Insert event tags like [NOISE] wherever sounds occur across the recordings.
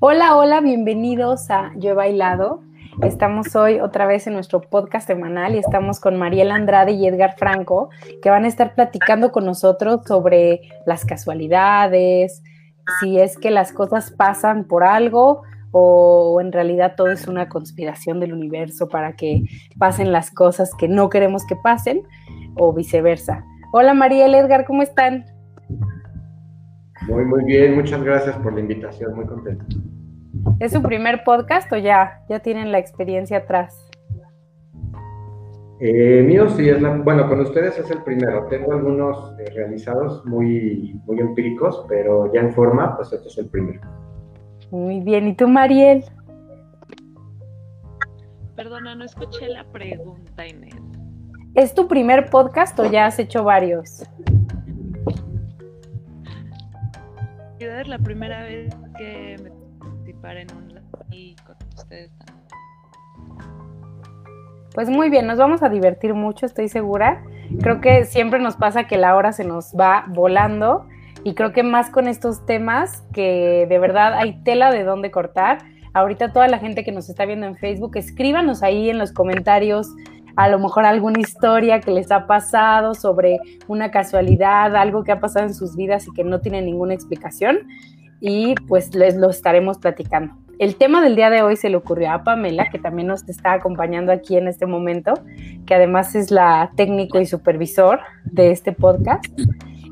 Hola, hola, bienvenidos a Yo he bailado. Estamos hoy otra vez en nuestro podcast semanal y estamos con Mariela Andrade y Edgar Franco, que van a estar platicando con nosotros sobre las casualidades, si es que las cosas pasan por algo o en realidad todo es una conspiración del universo para que pasen las cosas que no queremos que pasen o viceversa. Hola Mariela, Edgar, ¿cómo están? Muy, muy bien, muchas gracias por la invitación, muy contento. ¿Es su primer podcast o ya, ya tienen la experiencia atrás? Eh, mío sí, es la, bueno, con ustedes es el primero. Tengo algunos eh, realizados muy, muy empíricos, pero ya en forma, pues este es el primero. Muy bien, ¿y tú, Mariel? Perdona, no escuché la pregunta, Inés. ¿Es tu primer podcast o ya has hecho varios? La primera vez que me en con ustedes Pues muy bien, nos vamos a divertir mucho, estoy segura. Creo que siempre nos pasa que la hora se nos va volando y creo que más con estos temas que de verdad hay tela de dónde cortar. Ahorita toda la gente que nos está viendo en Facebook, escríbanos ahí en los comentarios a lo mejor alguna historia que les ha pasado sobre una casualidad, algo que ha pasado en sus vidas y que no tiene ninguna explicación y pues les lo estaremos platicando. El tema del día de hoy se le ocurrió a Pamela, que también nos está acompañando aquí en este momento, que además es la técnico y supervisor de este podcast.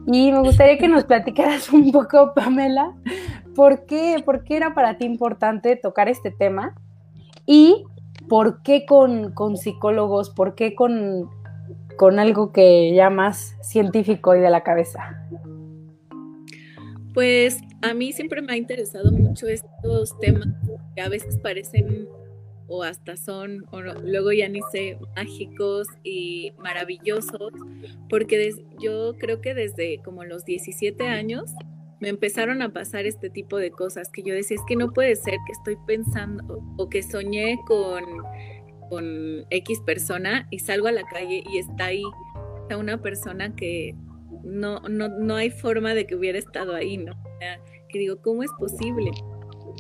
Y me gustaría que nos platicaras un poco, Pamela, ¿por qué, por qué era para ti importante tocar este tema y ¿por qué con, psicólogos? ¿Por qué con, con algo que llamas científico y de la cabeza? Pues a mí siempre me ha interesado mucho estos temas que a veces parecen o hasta son, o luego ya ni sé, mágicos y maravillosos, porque yo creo que desde como los 17 años me empezaron a pasar este tipo de cosas que yo decía, es que no puede ser que estoy pensando o que soñé con, con X persona y salgo a la calle y está ahí está una persona que no, no, no hay forma de que hubiera estado ahí, ¿no? que digo, ¿cómo es posible?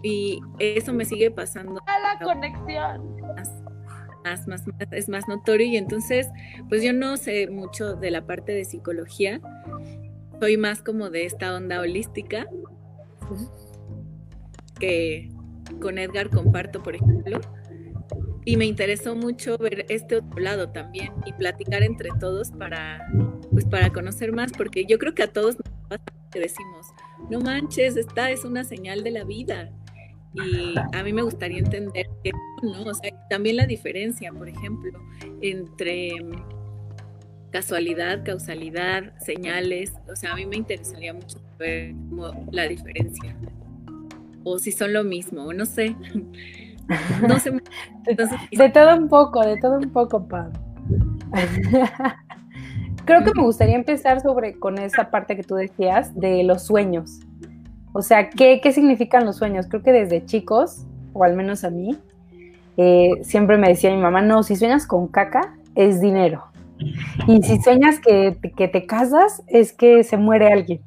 Y eso me sigue pasando. A la conexión. Más, más, más, es más notorio y entonces, pues yo no sé mucho de la parte de psicología, soy más como de esta onda holística que con Edgar comparto, por ejemplo. Y me interesó mucho ver este otro lado también y platicar entre todos para, pues para conocer más, porque yo creo que a todos nos pasa que decimos, no manches, esta es una señal de la vida. Y a mí me gustaría entender que no, o sea, también la diferencia, por ejemplo, entre casualidad, causalidad, señales. O sea, a mí me interesaría mucho ver la diferencia. O si son lo mismo, no sé. No sé. [LAUGHS] de todo un poco, de todo un poco, Pam. Creo que me gustaría empezar sobre con esa parte que tú decías de los sueños. O sea, ¿qué, qué significan los sueños? Creo que desde chicos, o al menos a mí, eh, siempre me decía mi mamá, no, si sueñas con caca, es dinero. Y si sueñas que, te casas, es que se muere alguien.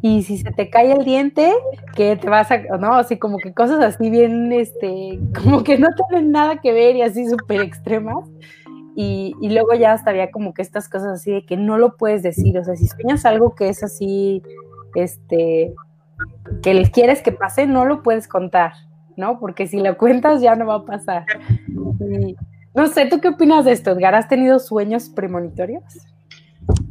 Y si se te cae el diente, que te vas a, no, así como que cosas así bien, este, como que no tienen nada que ver y así súper extremas. Y, y, luego ya hasta había como que estas cosas así de que no lo puedes decir, o sea, si sueñas algo que es así, este, que quieres que pase, no lo puedes contar, ¿no? Porque si lo cuentas ya no va a pasar. Y, no sé, ¿tú qué opinas de esto, Edgar? ¿Has tenido sueños premonitorios?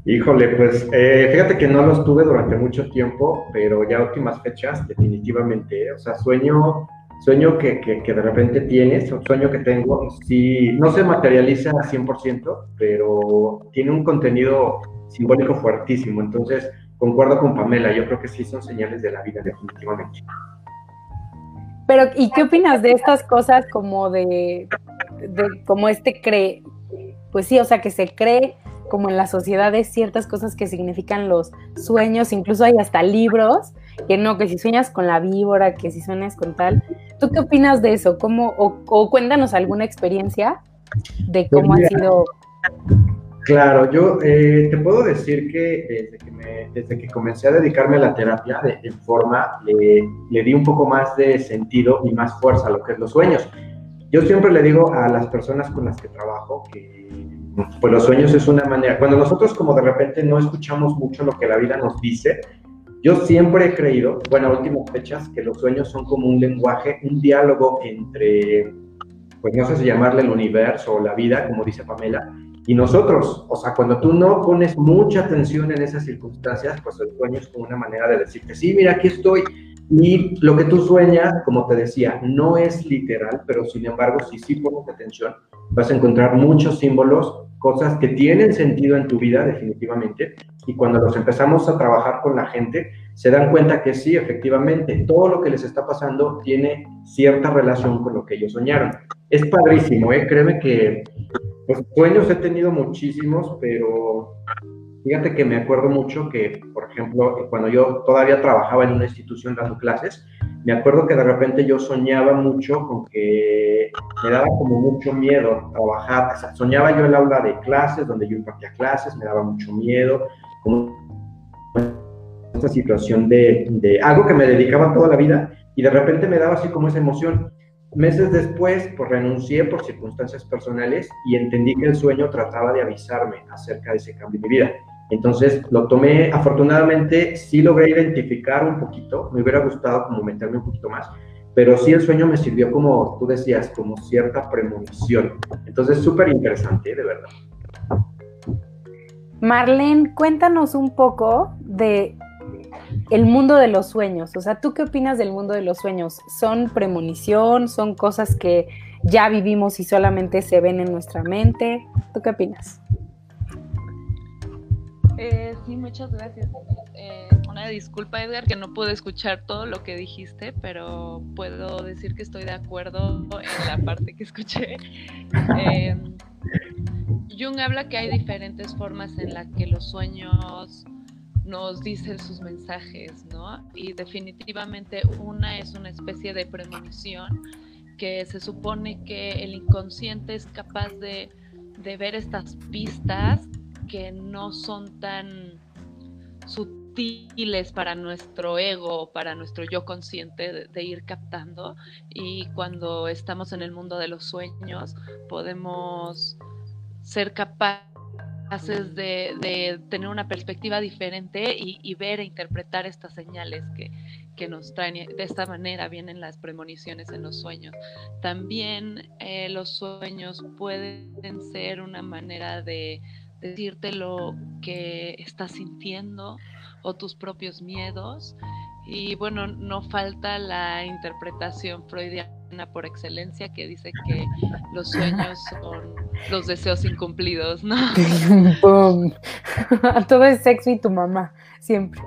Híjole, pues eh, fíjate que no los tuve durante mucho tiempo, pero ya últimas fechas, definitivamente. O sea, sueño, sueño que, que, de repente tienes, o sueño que tengo, sí, no se materializa al 100%, pero tiene un contenido simbólico fuertísimo. Entonces, concuerdo con Pamela, yo creo que sí son señales de la vida, definitivamente. Pero, ¿y qué opinas de estas cosas como de, como este cree? Pues sí, o sea, que se cree como en las sociedades ciertas cosas que significan los sueños, incluso hay hasta libros, que no, que si sueñas con la víbora, que si sueñas con tal. ¿Tú qué opinas de eso? ¿Cómo, o, cuéntanos alguna experiencia de pues cómo ha sido? Claro, yo eh, te puedo decir que desde que, desde que comencé a dedicarme a la terapia de, en forma, le, le, di un poco más de sentido y más fuerza a lo que es los sueños. Yo siempre le digo a las personas con las que trabajo que pues los sueños es una manera, cuando nosotros como de repente no escuchamos mucho lo que la vida nos dice, yo siempre he creído, bueno, a últimas fechas, que los sueños son como un lenguaje, un diálogo entre, pues no sé si llamarle el universo o la vida, como dice Pamela, y nosotros. O sea, cuando tú no pones mucha atención en esas circunstancias, pues el sueño es como una manera de decirte, sí, mira, aquí estoy. Y lo que tú sueñas, como te decía, no es literal, pero sin embargo, si sí pones atención, vas a encontrar muchos símbolos, cosas que tienen sentido en tu vida definitivamente, y cuando los empezamos a trabajar con la gente, se dan cuenta que sí, efectivamente, todo lo que les está pasando tiene cierta relación con lo que ellos soñaron. Es padrísimo, ¿eh? créeme que pues, sueños he tenido muchísimos, pero fíjate que me acuerdo mucho que, por ejemplo, cuando yo todavía trabajaba en una institución dando clases, me acuerdo que de repente yo soñaba mucho con que me daba como mucho miedo trabajar, o sea, soñaba yo el aula de clases, donde yo impartía clases, me daba mucho miedo, como esta situación de, de algo que me dedicaba toda la vida y de repente me daba así como esa emoción. Meses después, pues renuncié por circunstancias personales y entendí que el sueño trataba de avisarme acerca de ese cambio en mi vida. Entonces lo tomé, afortunadamente sí logré identificar un poquito, me hubiera gustado como meterme un poquito más, pero sí el sueño me sirvió como tú decías, como cierta premonición. Entonces súper interesante, de verdad. Marlene, cuéntanos un poco de el mundo de los sueños. O sea, ¿tú qué opinas del mundo de los sueños? ¿Son premonición? ¿Son cosas que ya vivimos y solamente se ven en nuestra mente? ¿Tú qué opinas? Eh, sí, muchas gracias. Eh, una disculpa, Edgar, que no pude escuchar todo lo que dijiste, pero puedo decir que estoy de acuerdo en la parte que escuché. Eh, Jung habla que hay diferentes formas en las que los sueños nos dicen sus mensajes, ¿no? Y definitivamente una es una especie de premonición que se supone que el inconsciente es capaz de, de ver estas pistas que no son tan sutiles para nuestro ego, para nuestro yo consciente de, ir captando. Y cuando estamos en el mundo de los sueños, podemos ser capaces de, tener una perspectiva diferente y, ver e interpretar estas señales que, nos traen. De esta manera vienen las premoniciones en los sueños. También eh, los sueños pueden ser una manera de decirte lo que estás sintiendo o tus propios miedos. Y bueno, no falta la interpretación freudiana por excelencia que dice que los sueños [LAUGHS] son los deseos incumplidos, ¿no? [LAUGHS] [LAUGHS] Todo es sexo y tu mamá, siempre.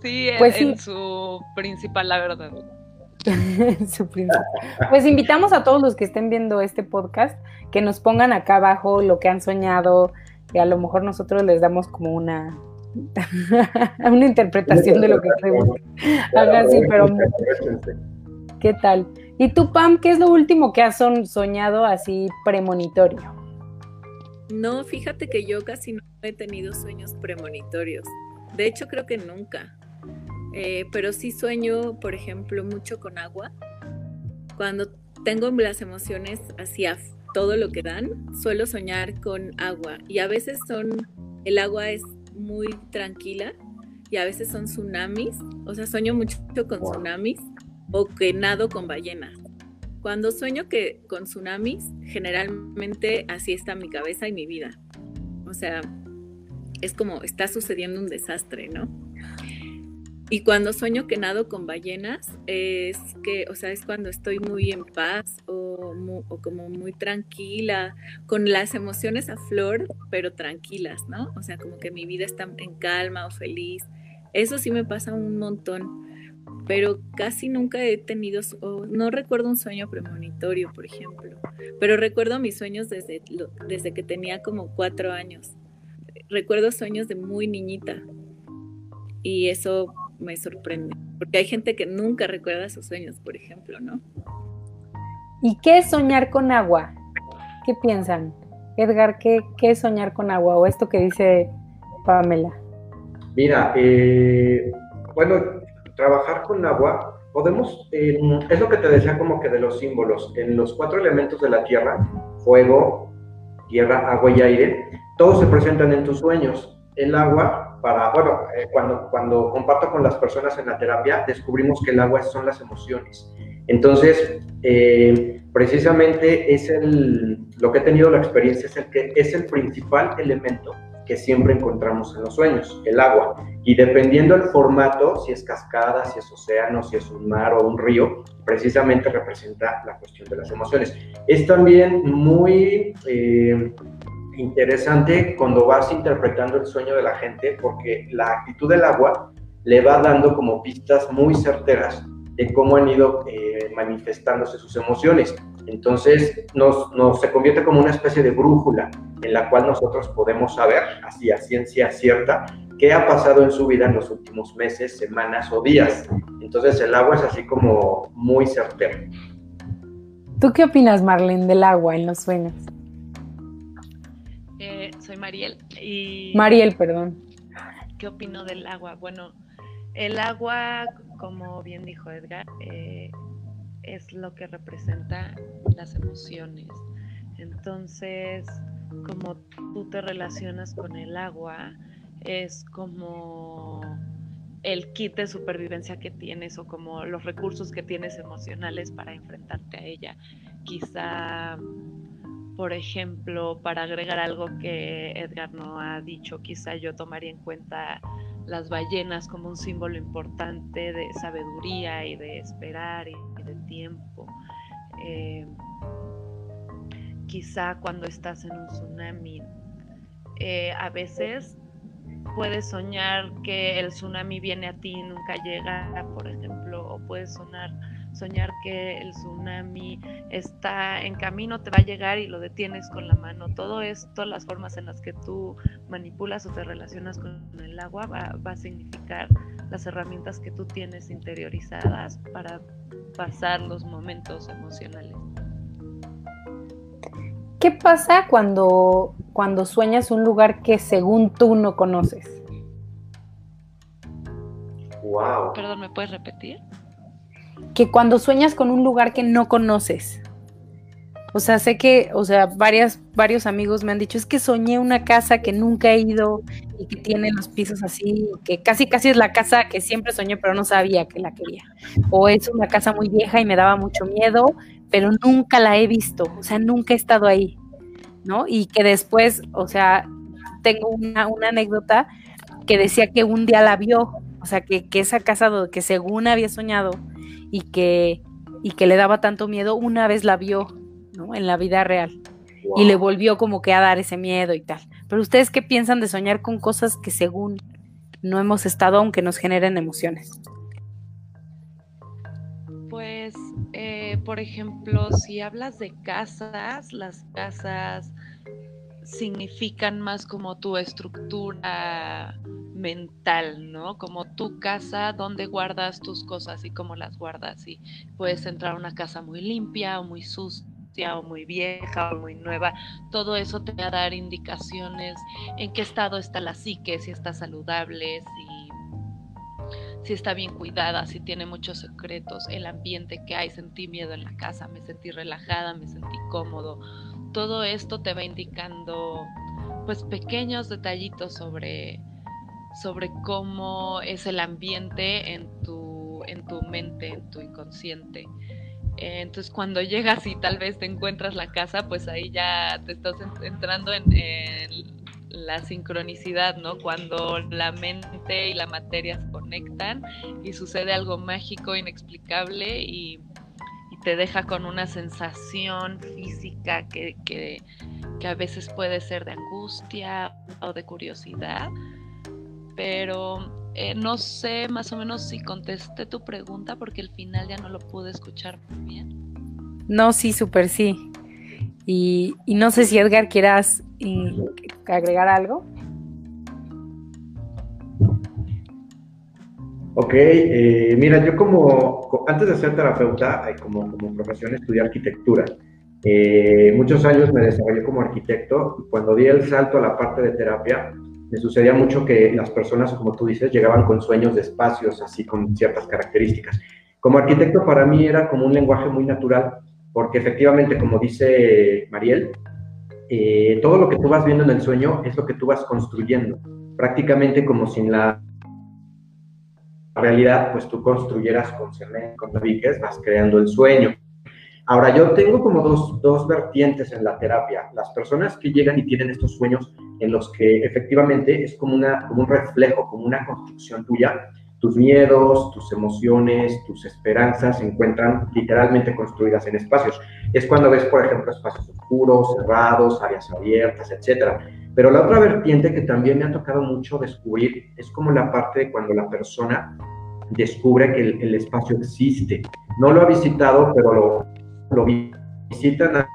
Sí, pues en su principal, la verdad. [LAUGHS] pues invitamos a todos los que estén viendo este podcast que nos pongan acá abajo lo que han soñado y a lo mejor nosotros les damos como una [LAUGHS] una interpretación de lo que creemos. pero ¿qué tal? ¿Y tú, Pam, qué es lo último que has soñado así premonitorio? No, fíjate que yo casi no he tenido sueños premonitorios. De hecho, creo que nunca. Eh, pero sí sueño, por ejemplo, mucho con agua. Cuando tengo las emociones hacia todo lo que dan, suelo soñar con agua. Y a veces son, el agua es muy tranquila y a veces son tsunamis. O sea, sueño mucho con tsunamis o que nado con ballenas. Cuando sueño que con tsunamis, generalmente así está mi cabeza y mi vida. O sea, es como está sucediendo un desastre, ¿no? Y cuando sueño que nado con ballenas, es que, o sea, es cuando estoy muy en paz o, como muy tranquila, con las emociones a flor, pero tranquilas, ¿no? O sea, como que mi vida está en calma o feliz. Eso sí me pasa un montón, pero casi nunca he tenido, no recuerdo un sueño premonitorio, por ejemplo, pero recuerdo mis sueños desde, desde que tenía como cuatro años. Recuerdo sueños de muy niñita y eso me sorprende, porque hay gente que nunca recuerda sus sueños, por ejemplo, ¿no? ¿Y qué es soñar con agua? ¿Qué piensan? Edgar, ¿qué, qué es soñar con agua? O esto que dice Pamela. Mira, eh, bueno, trabajar con agua, podemos, eh, es lo que te decía como que de los símbolos, en los cuatro elementos de la tierra, fuego, tierra, agua y aire, todos se presentan en tus sueños. El agua, para, bueno, eh, cuando, cuando comparto con las personas en la terapia, descubrimos que el agua son las emociones. Entonces, precisamente es el, lo que he tenido la experiencia, es el que es el principal elemento que siempre encontramos en los sueños, el agua. Y dependiendo del formato, si es cascada, si es océano, si es un mar o un río, precisamente representa la cuestión de las emociones. Es también muy eh, interesante cuando vas interpretando el sueño de la gente, porque la actitud del agua le va dando como pistas muy certeras de cómo han ido eh, manifestándose sus emociones. Entonces nos, nos, se convierte como una especie de brújula en la cual nosotros podemos saber, así a ciencia cierta, qué ha pasado en su vida en los últimos meses, semanas o días. Entonces el agua es así como muy certero. ¿Tú qué opinas, Marlene, del agua en los sueños? Mariel y... Mariel, perdón. ¿Qué opino del agua? Bueno, el agua, como bien dijo Edgar, eh, es lo que representa las emociones. Entonces, como tú te relacionas con el agua, es como el kit de supervivencia que tienes o como los recursos que tienes emocionales para enfrentarte a ella. Quizá, por ejemplo, para agregar algo que Edgar no ha dicho, quizá yo tomaría en cuenta las ballenas como un símbolo importante de sabiduría y de esperar y, de tiempo. Eh, quizá cuando estás en un tsunami, eh, a veces puedes soñar que el tsunami viene a ti y nunca llega, por ejemplo, o puedes sonar, soñar que el tsunami está en camino, te va a llegar y lo detienes con la mano. Todo esto, las formas en las que tú manipulas o te relacionas con el agua, va, va a significar las herramientas que tú tienes interiorizadas para pasar los momentos emocionales. ¿Qué pasa cuando, cuando sueñas un lugar que según tú no conoces? Wow. Perdón, ¿me puedes repetir? Que cuando sueñas con un lugar que no conoces. O sea, sé que, o sea, varias, varios amigos me han dicho, es que soñé una casa que nunca he ido y que tiene los pisos así, que casi casi es la casa que siempre soñé, pero no sabía que la quería. O es una casa muy vieja y me daba mucho miedo, pero nunca la he visto, o sea, nunca he estado ahí, ¿no? Y que después, o sea, tengo una, anécdota que decía que un día la vio, o sea, que, que esa casa que según había soñado y que, y que le daba tanto miedo, una vez la vio, ¿no? En la vida real. Y le volvió como que a dar ese miedo y tal. Pero ustedes qué piensan de soñar con cosas que según no hemos estado, aunque nos generen emociones? Pues, eh, por ejemplo, si hablas de casas, las casas significan más como tu estructura mental, ¿no? Como tu casa, donde guardas tus cosas y cómo las guardas. Y puedes entrar a una casa muy limpia o muy sucia o muy vieja o muy nueva. Todo eso te va a dar indicaciones en qué estado está la psique, si está saludable, si si está bien cuidada, si tiene muchos secretos, el ambiente que hay, sentí miedo en la casa, me sentí relajada, me sentí cómodo. Todo esto te va indicando pues pequeños detallitos sobre, sobre cómo es el ambiente en tu, en tu mente, en tu inconsciente. Entonces cuando llegas y tal vez te encuentras la casa, pues ahí ya te estás entrando en, en la sincronicidad, ¿no? Cuando la mente y la materia se conectan y sucede algo mágico, inexplicable y, te deja con una sensación física que, que, a veces puede ser de angustia o de curiosidad. Pero eh, no sé más o menos si contesté tu pregunta porque al final ya no lo pude escuchar muy bien. No, sí, súper sí. Y, y, no sé si Edgar quieras agregar algo? Ok, eh, mira, yo como, antes de ser terapeuta, eh, como, como profesión estudié arquitectura. Eh, muchos años me desarrollé como arquitecto y cuando di el salto a la parte de terapia, me sucedía mucho que las personas, como tú dices, llegaban con sueños de espacios, así con ciertas características. Como arquitecto para mí era como un lenguaje muy natural, porque efectivamente, como dice Mariel, eh, todo lo que tú vas viendo en el sueño es lo que tú vas construyendo, prácticamente como sin la realidad, pues tú construyeras con cemento, con tabiques, vas creando el sueño. Ahora, yo tengo como dos, dos vertientes en la terapia. Las personas que llegan y tienen estos sueños en los que efectivamente es como, una, como un reflejo, como una construcción tuya, tus miedos, tus emociones, tus esperanzas se encuentran literalmente construidas en espacios. Es cuando ves, por ejemplo, espacios oscuros, cerrados, áreas abiertas, etc. Pero la otra vertiente que también me ha tocado mucho descubrir es como la parte de cuando la persona descubre que el, espacio existe. No lo ha visitado, pero lo, lo visita en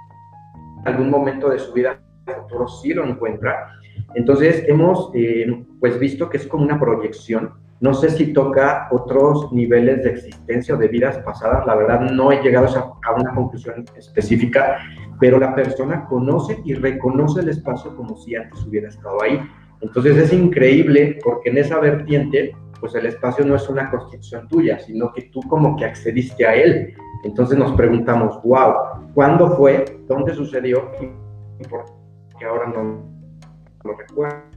algún momento de su vida, el futuro sí lo encuentra. Entonces hemos eh, pues visto que es como una proyección no sé si toca otros niveles de existencia o de vidas pasadas, la verdad no he llegado a una conclusión específica, pero la persona conoce y reconoce el espacio como si antes hubiera estado ahí. Entonces es increíble porque en esa vertiente, pues el espacio no es una construcción tuya, sino que tú como que accediste a él. Entonces nos preguntamos, wow, ¿cuándo fue? ¿Dónde sucedió? ¿Y por qué ahora no lo recuerdo?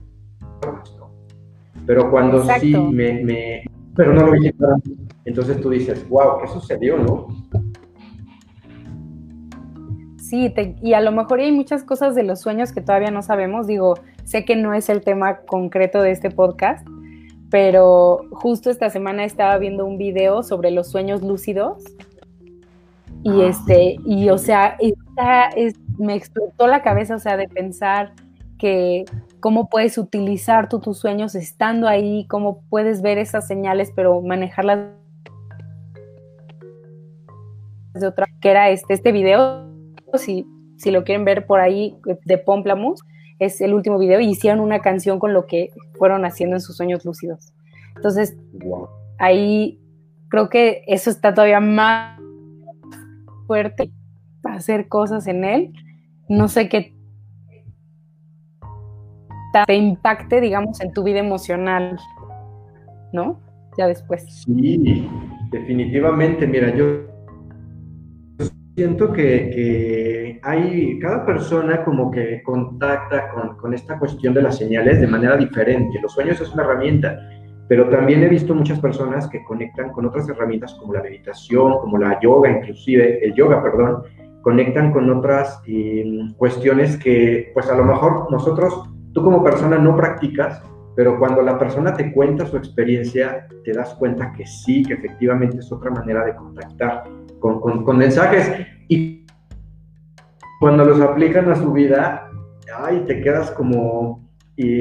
Pero cuando sí me, Pero no lo vi Entonces tú dices, wow, ¿qué sucedió, no? Sí, y a lo mejor hay muchas cosas de los sueños que todavía no sabemos. Digo, sé que no es el tema concreto de este podcast, pero justo esta semana estaba viendo un video sobre los sueños lúcidos. Y ah. este, y o sea, me explotó la cabeza, o sea, de pensar que cómo puedes utilizar tú tus sueños estando ahí, cómo puedes ver esas señales, pero manejarlas de otra, que era este, este video, si, si lo quieren ver por ahí, de Pomplamoose, es el último video, y hicieron una canción con lo que fueron haciendo en sus sueños lúcidos. Entonces, ahí creo que eso está todavía más fuerte para hacer cosas en él. No sé qué te impacte, digamos, en tu vida emocional, ¿no? Ya después. Sí, definitivamente. Mira, yo siento que, hay, cada persona como que contacta con, con, esta cuestión de las señales de manera diferente. Los sueños es una herramienta, pero también he visto muchas personas que conectan con otras herramientas como la meditación, como la yoga, inclusive el yoga, perdón, conectan con otras eh, cuestiones que pues a lo mejor nosotros tú como persona no practicas, pero cuando la persona te cuenta su experiencia, te das cuenta que sí, que efectivamente es otra manera de contactar con, con, mensajes. Y cuando los aplican a su vida, ay, te quedas como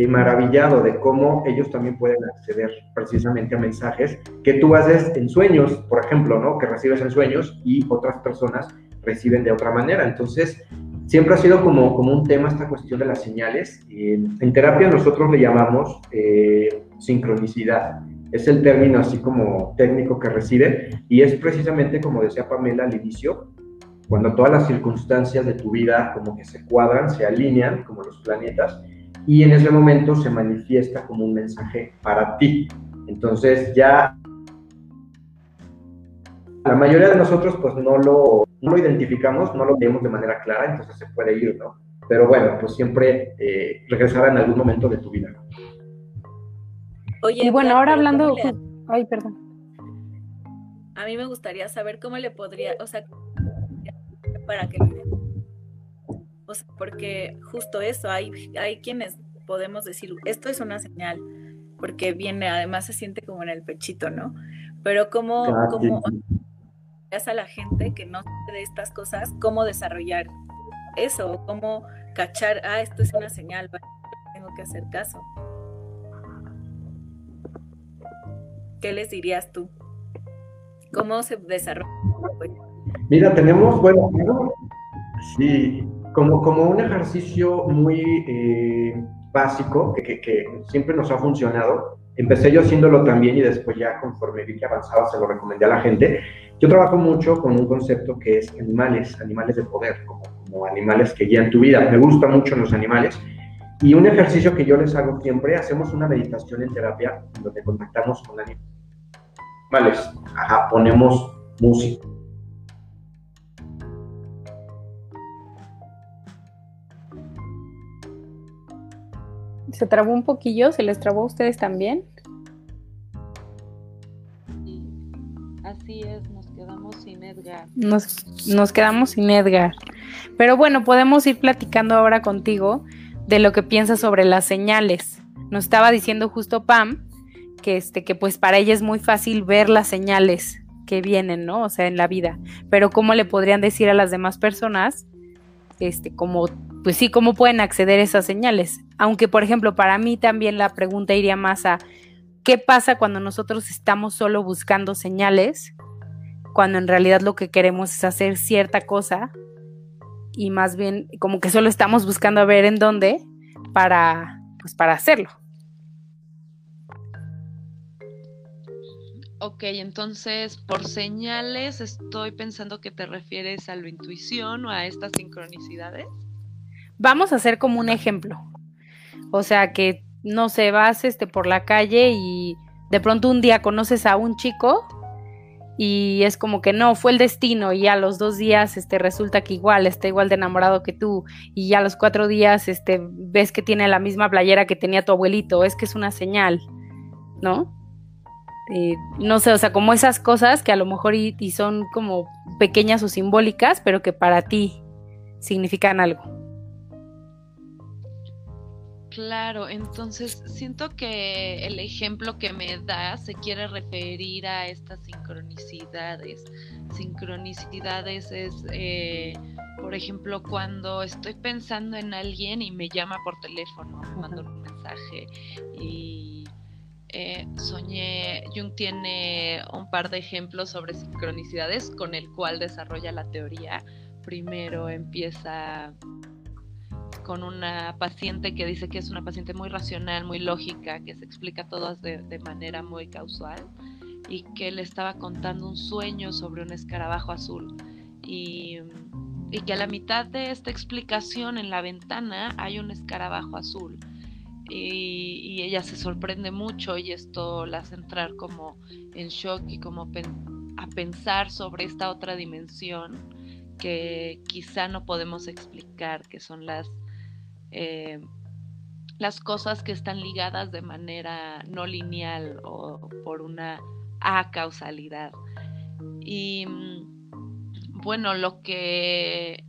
maravillado de cómo ellos también pueden acceder precisamente a mensajes que tú haces en sueños, por ejemplo, ¿no? Que recibes en sueños y otras personas reciben de otra manera. Entonces, siempre ha sido como, como un tema esta cuestión de las señales. en terapia nosotros le llamamos eh, sincronicidad. Es el término así como técnico que recibe y es precisamente como decía Pamela al inicio, cuando todas las circunstancias de tu vida como que se cuadran, se alinean como los planetas y en ese momento se manifiesta como un mensaje para ti. Entonces ya la mayoría de nosotros pues no lo, no lo identificamos, no lo vemos de manera clara, entonces se puede ir, ¿no? Pero bueno, pues siempre eh, regresará en algún momento de tu vida. Oye, y bueno, ahora hablando... Ay, perdón. A mí me gustaría saber cómo le podría, o sea, para que... O sea, porque justo eso, hay, hay quienes podemos decir, esto es una señal, porque viene, además se siente como en el pechito, ¿no? Pero como, como a la gente que no sabe de estas cosas cómo desarrollar eso, cómo cachar, ah, esto es una señal, tengo que hacer caso. ¿Qué les dirías tú? ¿Cómo se desarrolla? Mira, tenemos, bueno, sí, como, como un ejercicio muy eh, básico que, que, siempre nos ha funcionado, Empecé yo haciéndolo también y después ya conforme vi que avanzaba se lo recomendé a la gente. Yo trabajo mucho con un concepto que es animales, animales de poder, como, como animales que guían tu vida. Me gustan mucho los animales. Y un ejercicio que yo les hago siempre, hacemos una meditación en terapia donde contactamos con animales. Ajá, ponemos música ¿Se trabó un poquillo? ¿Se les trabó a ustedes también? Así es, nos quedamos sin Edgar. Nos, nos quedamos sin Edgar. Pero bueno, podemos ir platicando ahora contigo de lo que piensas sobre las señales. Nos estaba diciendo justo Pam que este que pues para ella es muy fácil ver las señales que vienen, ¿no? O sea, en la vida. Pero cómo le podrían decir a las demás personas este como pues sí, cómo pueden acceder a esas señales. Aunque, por ejemplo, para mí también la pregunta iría más a qué pasa cuando nosotros estamos solo buscando señales, cuando en realidad lo que queremos es hacer cierta cosa y más bien como que solo estamos buscando a ver en dónde para, pues, para hacerlo. Ok, entonces por señales estoy pensando que te refieres a la intuición o a estas sincronicidades. Vamos a hacer como un ejemplo. O sea, que no sé, vas este, por la calle y de pronto un día conoces a un chico y es como que no, fue el destino y a los dos días este, resulta que igual está igual de enamorado que tú y a los cuatro días este, ves que tiene la misma playera que tenía tu abuelito, es que es una señal, ¿no? no sé, o sea, como esas cosas que a lo mejor y son como pequeñas o simbólicas, pero que para ti significan algo. Claro, entonces siento que el ejemplo que me da se quiere referir a estas sincronicidades. Sincronicidades es, eh, por ejemplo, cuando estoy pensando en alguien y me llama por teléfono, me manda un mensaje y eh, soñé, Jung tiene un par de ejemplos sobre sincronicidades con el cual desarrolla la teoría. Primero empieza con una paciente que dice que es una paciente muy racional, muy lógica, que se explica todas de, manera muy causal y que le estaba contando un sueño sobre un escarabajo azul. Y, que a la mitad de esta explicación en la ventana hay un escarabajo azul. Y, ella se sorprende mucho y esto la hace entrar como en shock y como a pensar sobre esta otra dimensión que quizá no podemos explicar, que son las eh, las cosas que están ligadas de manera no lineal o por una acausalidad. Y mm, bueno, lo que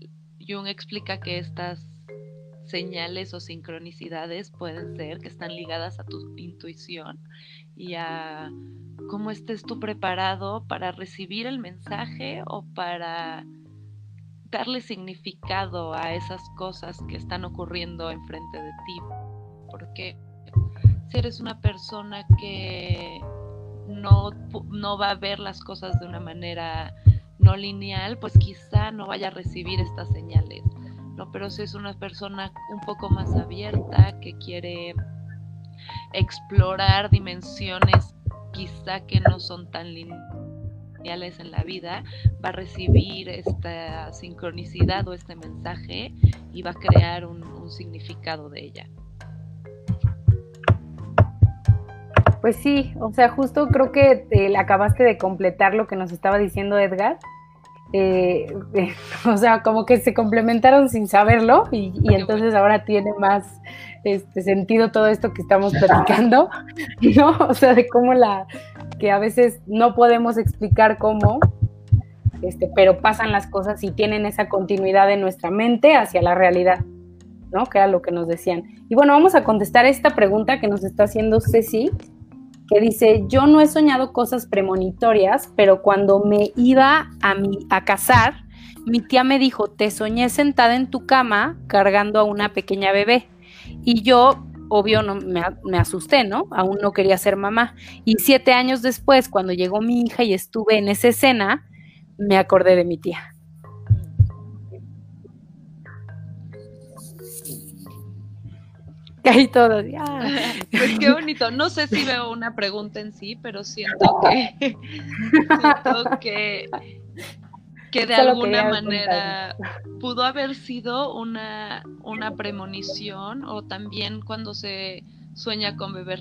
Jung explica que estas señales o sincronicidades pueden ser que están ligadas a tu intuición y a cómo estés tú preparado para recibir el mensaje o para darle significado a esas cosas que están ocurriendo enfrente de ti. Porque si eres una persona que no, no va a ver las cosas de una manera no lineal, pues quizá no vaya a recibir estas señales. ¿no? Pero si es una persona un poco más abierta, que quiere explorar dimensiones quizá que no son tan lineales, en la vida, va a recibir esta sincronicidad o este mensaje y va a crear un, significado de ella. Pues sí, o sea, justo creo que te, acabaste de completar lo que nos estaba diciendo Edgar. Eh, [LAUGHS] o sea, como que se complementaron sin saberlo y, y entonces ahora tiene más este sentido todo esto que estamos platicando, [LAUGHS] ¿no? O sea, de cómo la, que a veces no podemos explicar cómo, este, pero pasan las cosas y tienen esa continuidad en nuestra mente hacia la realidad, ¿no? Que era lo que nos decían. Y bueno, vamos a contestar esta pregunta que nos está haciendo Ceci, que dice, yo no he soñado cosas premonitorias, pero cuando me iba a, mi, a casar, mi tía me dijo, te soñé sentada en tu cama cargando a una pequeña bebé. Y yo obvio no me, asusté, ¿no? Aún no quería ser mamá. Y siete años después, cuando llegó mi hija y estuve en esa escena, me acordé de mi tía. Caí todo. Pues qué bonito. No sé si veo una pregunta en sí, pero siento que [LAUGHS] siento que, que de alguna manera pudo haber sido una, una premonición o también cuando se sueña con bebés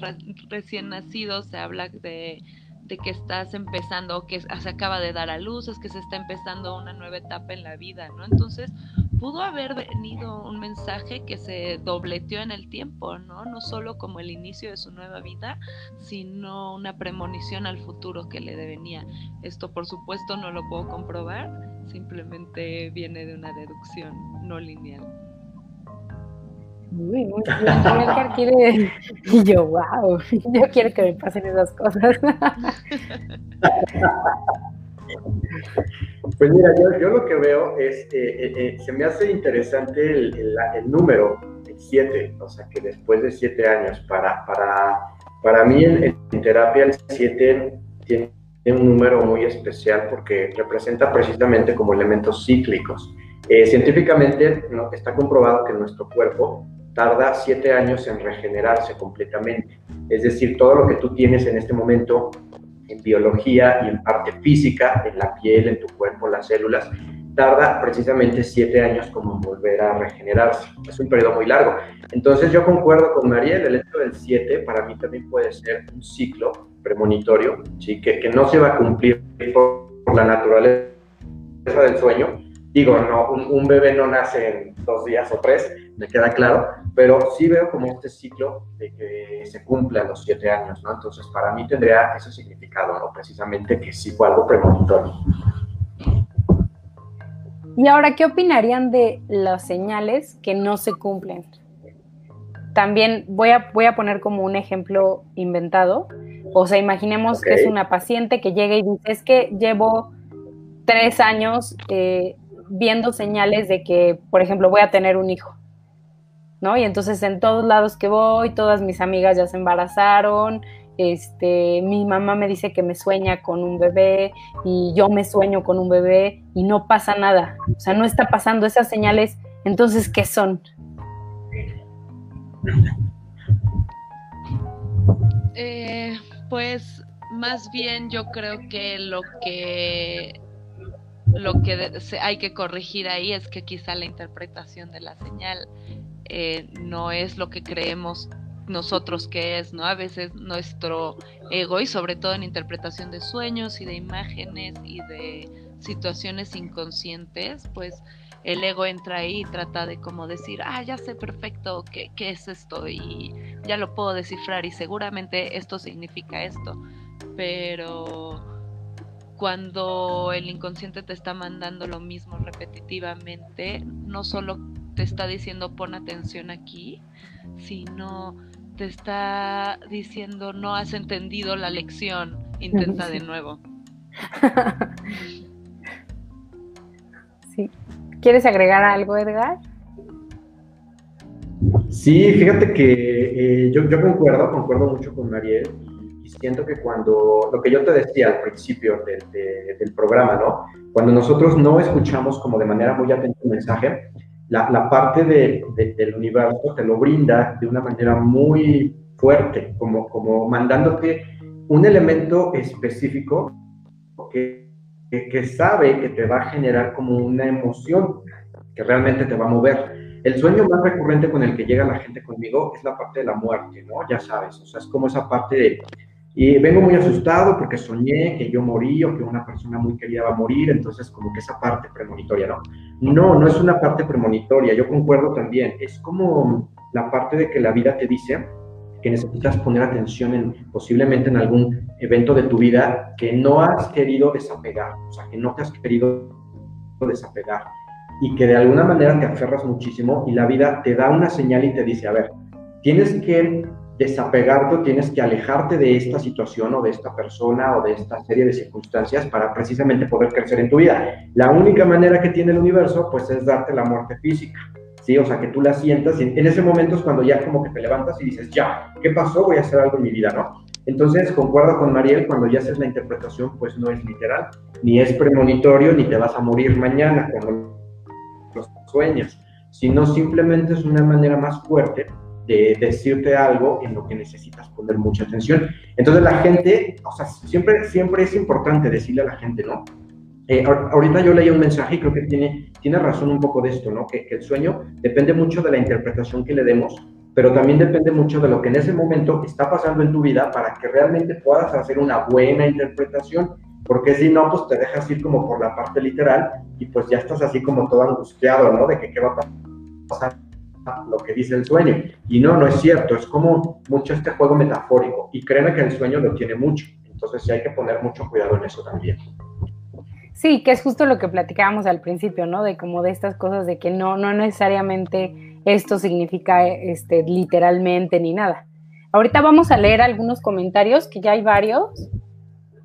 recién nacidos se habla de de que estás empezando, que se acaba de dar a luz, es que se está empezando una nueva etapa en la vida, ¿no? Entonces, pudo haber venido un mensaje que se dobleteó en el tiempo, ¿no? No solo como el inicio de su nueva vida, sino una premonición al futuro que le devenía. Esto, por supuesto, no lo puedo comprobar, simplemente viene de una deducción no lineal. Muy, muy bien. quiere. [LAUGHS] Y yo, wow, [LAUGHS] yo quiero que me pasen esas cosas. [LAUGHS] Pues mira, yo, yo lo que veo es, que eh, eh, se me hace interesante el, el, número, el 7, o sea, que después de 7 años, para, para, para mí en, terapia el 7 tiene un número muy especial porque representa precisamente como elementos cíclicos. Eh, científicamente ¿no? está comprobado que nuestro cuerpo tarda siete años en regenerarse completamente. Es decir, todo lo que tú tienes en este momento en biología y en parte física, en la piel, en tu cuerpo, las células, tarda precisamente siete años como volver a regenerarse. Es un periodo muy largo. Entonces yo concuerdo con Mariel, el hecho del siete para mí también puede ser un ciclo premonitorio, ¿sí? que, que no se va a cumplir por, la naturaleza del sueño. Digo, no, un bebé no nace en dos días o tres, me queda claro, pero sí veo como este ciclo de que se cumple a los siete años, ¿no? Entonces, para mí tendría ese significado, ¿no? Precisamente que sí fue algo premonitorio. Y ahora, ¿qué opinarían de las señales que no se cumplen? También voy a, voy a poner como un ejemplo inventado. O sea, imaginemos que es una paciente que llega y dice, es que llevo tres años eh, viendo señales de que, por ejemplo, voy a tener un hijo Y entonces en todos lados que voy, todas mis amigas ya se embarazaron, este, mi mamá me dice que me sueña con un bebé y yo me sueño con un bebé y no pasa nada, o sea, no está pasando esas señales, entonces, ¿qué son? Eh, pues más bien yo creo que lo que lo que hay que corregir ahí es que quizá la interpretación de la señal eh, no es lo que creemos nosotros que es, ¿no? A veces nuestro ego y sobre todo en interpretación de sueños y de imágenes y de situaciones inconscientes, pues el ego entra ahí y trata de como decir, ah, ya sé perfecto qué, qué es esto y ya lo puedo descifrar y seguramente esto significa esto, pero cuando el inconsciente te está mandando lo mismo repetitivamente, no solo te está diciendo pon atención aquí, sino te está diciendo no has entendido la lección, intenta de nuevo. [LAUGHS] sí. ¿Quieres agregar algo, Edgar? Sí, fíjate que eh, yo, concuerdo, concuerdo mucho con Mariel y, siento que cuando, lo que yo te decía al principio del programa, ¿no? Cuando nosotros no escuchamos como de manera muy atenta el mensaje, la, parte del universo te lo brinda de una manera muy fuerte, como, como mandándote un elemento específico que, que, sabe que te va a generar como una emoción que realmente te va a mover. El sueño más recurrente con el que llega la gente conmigo es la parte de la muerte, ¿no? Ya sabes, o sea, es como esa parte de, y vengo muy asustado porque soñé que yo morí o que una persona muy querida va a morir, entonces como que esa parte premonitoria, ¿no? No, no es una parte premonitoria, yo concuerdo también, es como la parte de que la vida te dice que necesitas poner atención en posiblemente en algún evento de tu vida que no has querido desapegar, o sea, que no te has querido desapegar y que de alguna manera te aferras muchísimo y la vida te da una señal y te dice, a ver, tienes que desapegarte tienes que alejarte de esta situación o de esta persona o de esta serie de circunstancias para precisamente poder crecer en tu vida. La única manera que tiene el universo pues es darte la muerte física, ¿sí? O sea, que tú la sientas en ese momento es cuando ya como que te levantas y dices, ya, ¿qué pasó? Voy a hacer algo en mi vida, ¿no? Entonces, concuerdo con Mariel, cuando ya haces la interpretación, pues no es literal, ni es premonitorio, ni te vas a morir mañana cuando los sueñas, sino simplemente es una manera más fuerte de decirte algo en lo que necesitas poner mucha atención. Entonces la gente, o sea, siempre, siempre es importante decirle a la gente, ¿no? Eh, ahorita yo leí un mensaje y creo que tiene, tiene razón un poco de esto, ¿no? Que, que, el sueño depende mucho de la interpretación que le demos, pero también depende mucho de lo que en ese momento está pasando en tu vida para que realmente puedas hacer una buena interpretación, porque si no, pues te dejas ir como por la parte literal y pues ya estás así como todo angustiado, ¿no? De que qué va a pasar lo que dice el sueño. Y no, no es cierto, es como mucho este juego metafórico. Y créeme que el sueño lo tiene mucho. Entonces sí hay que poner mucho cuidado en eso también. Sí, que es justo lo que platicábamos al principio, ¿no? De como de estas cosas de que no, no necesariamente esto significa este, literalmente ni nada. Ahorita vamos a leer algunos comentarios, que ya hay varios,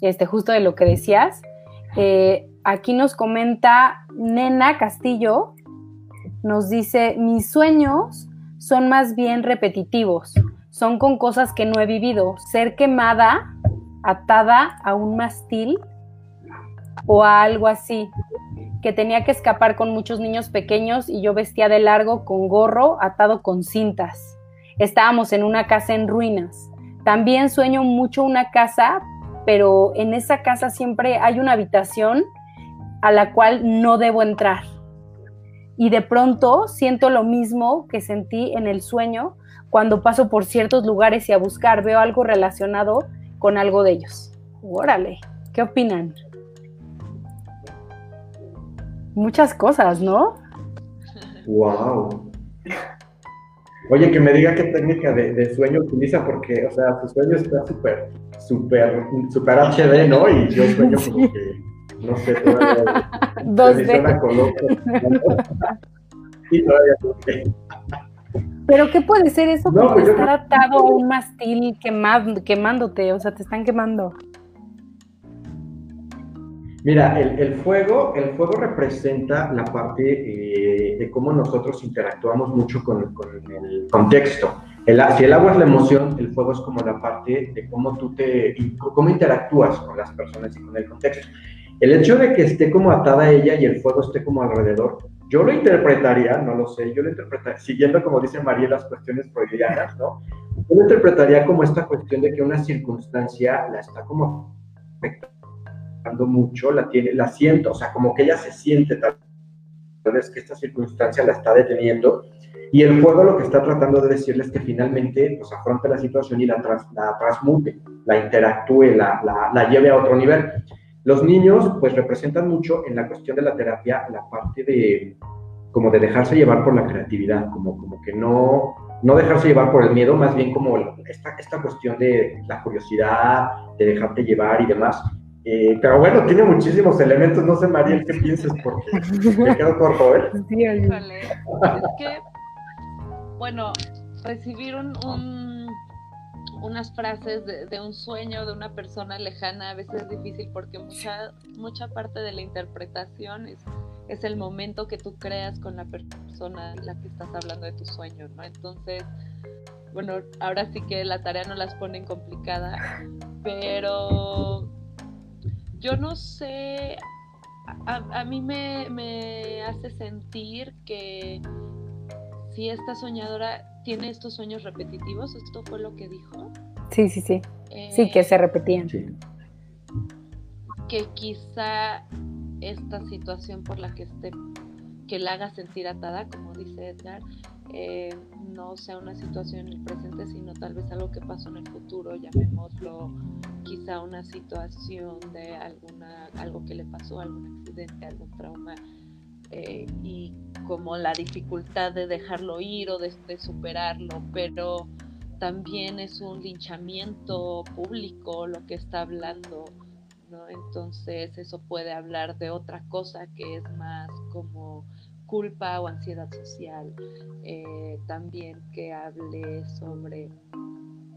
este, justo de lo que decías. Eh, aquí nos comenta Nena Castillo, nos dice, mis sueños son más bien repetitivos, son con cosas que no he vivido, ser quemada, atada a un mastil o a algo así, que tenía que escapar con muchos niños pequeños y yo vestía de largo con gorro atado con cintas. Estábamos en una casa en ruinas. También sueño mucho una casa, pero en esa casa siempre hay una habitación a la cual no debo entrar. Y de pronto siento lo mismo que sentí en el sueño cuando paso por ciertos lugares y a buscar veo algo relacionado con algo de ellos. Órale, ¿qué opinan? muchas cosas, ¿no? Wow. Oye, que me diga qué técnica de, sueño utiliza, porque, o sea, su sueño está súper, súper, súper HD, ¿no? Y yo sueño como que, no sé, todavía. [LAUGHS] Dos y [LAUGHS] todavía Pero ¿qué puede ser eso? No, pues estar atado a un mastil quemándote, o sea, te están quemando. Mira, el, fuego, el fuego representa la parte eh, de cómo nosotros interactuamos mucho con, el contexto. El, si el agua es la emoción, el fuego es como la parte de cómo tú te, cómo interactúas con las personas y con el contexto. El hecho de que esté como atada a ella y el fuego esté como alrededor, yo lo interpretaría, no lo sé, yo lo interpretaría, siguiendo como dice María las cuestiones freudianas, ¿no? Yo lo interpretaría como esta cuestión de que una circunstancia la está como afectando mucho, la tiene, la siento, o sea, como que ella se siente tal vez que esta circunstancia la está deteniendo y el fuego lo que está tratando de decirle es que finalmente pues afronte la situación y la, la transmute, la interactúe, la, la, la, lleve a otro nivel. Los niños pues representan mucho en la cuestión de la terapia la parte de como de dejarse llevar por la creatividad, como, como que no, no dejarse llevar por el miedo, más bien como esta, esta cuestión de la curiosidad, de dejarte llevar y demás. Eh, pero bueno, tiene muchísimos elementos. No sé, María, ¿qué piensas? Porque me quedo corto, ¿eh? Sí, es que, bueno, recibir un, unas frases de, un sueño de una persona lejana a veces es difícil porque mucha, mucha parte de la interpretación es, es el momento que tú creas con la persona la que estás hablando de tu sueño, ¿no? Entonces, bueno, ahora sí que la tarea no las pone complicada, pero yo no sé, a, mí me, hace sentir que si esta soñadora tiene estos sueños repetitivos, esto fue lo que dijo. Sí, sí, sí. sí, que se repetían. Que quizá esta situación por la que esté, que la haga sentir atada, como dice Edgar, eh, no sea una situación en el presente, sino tal vez algo que pasó en el futuro, llamémoslo quizá una situación de alguna, algo que le pasó, algún accidente, algún trauma, eh, y como la dificultad de dejarlo ir o de, superarlo, pero también es un linchamiento público lo que está hablando, ¿no? Entonces eso puede hablar de otra cosa que es más como culpa o ansiedad social, eh, también que hable sobre...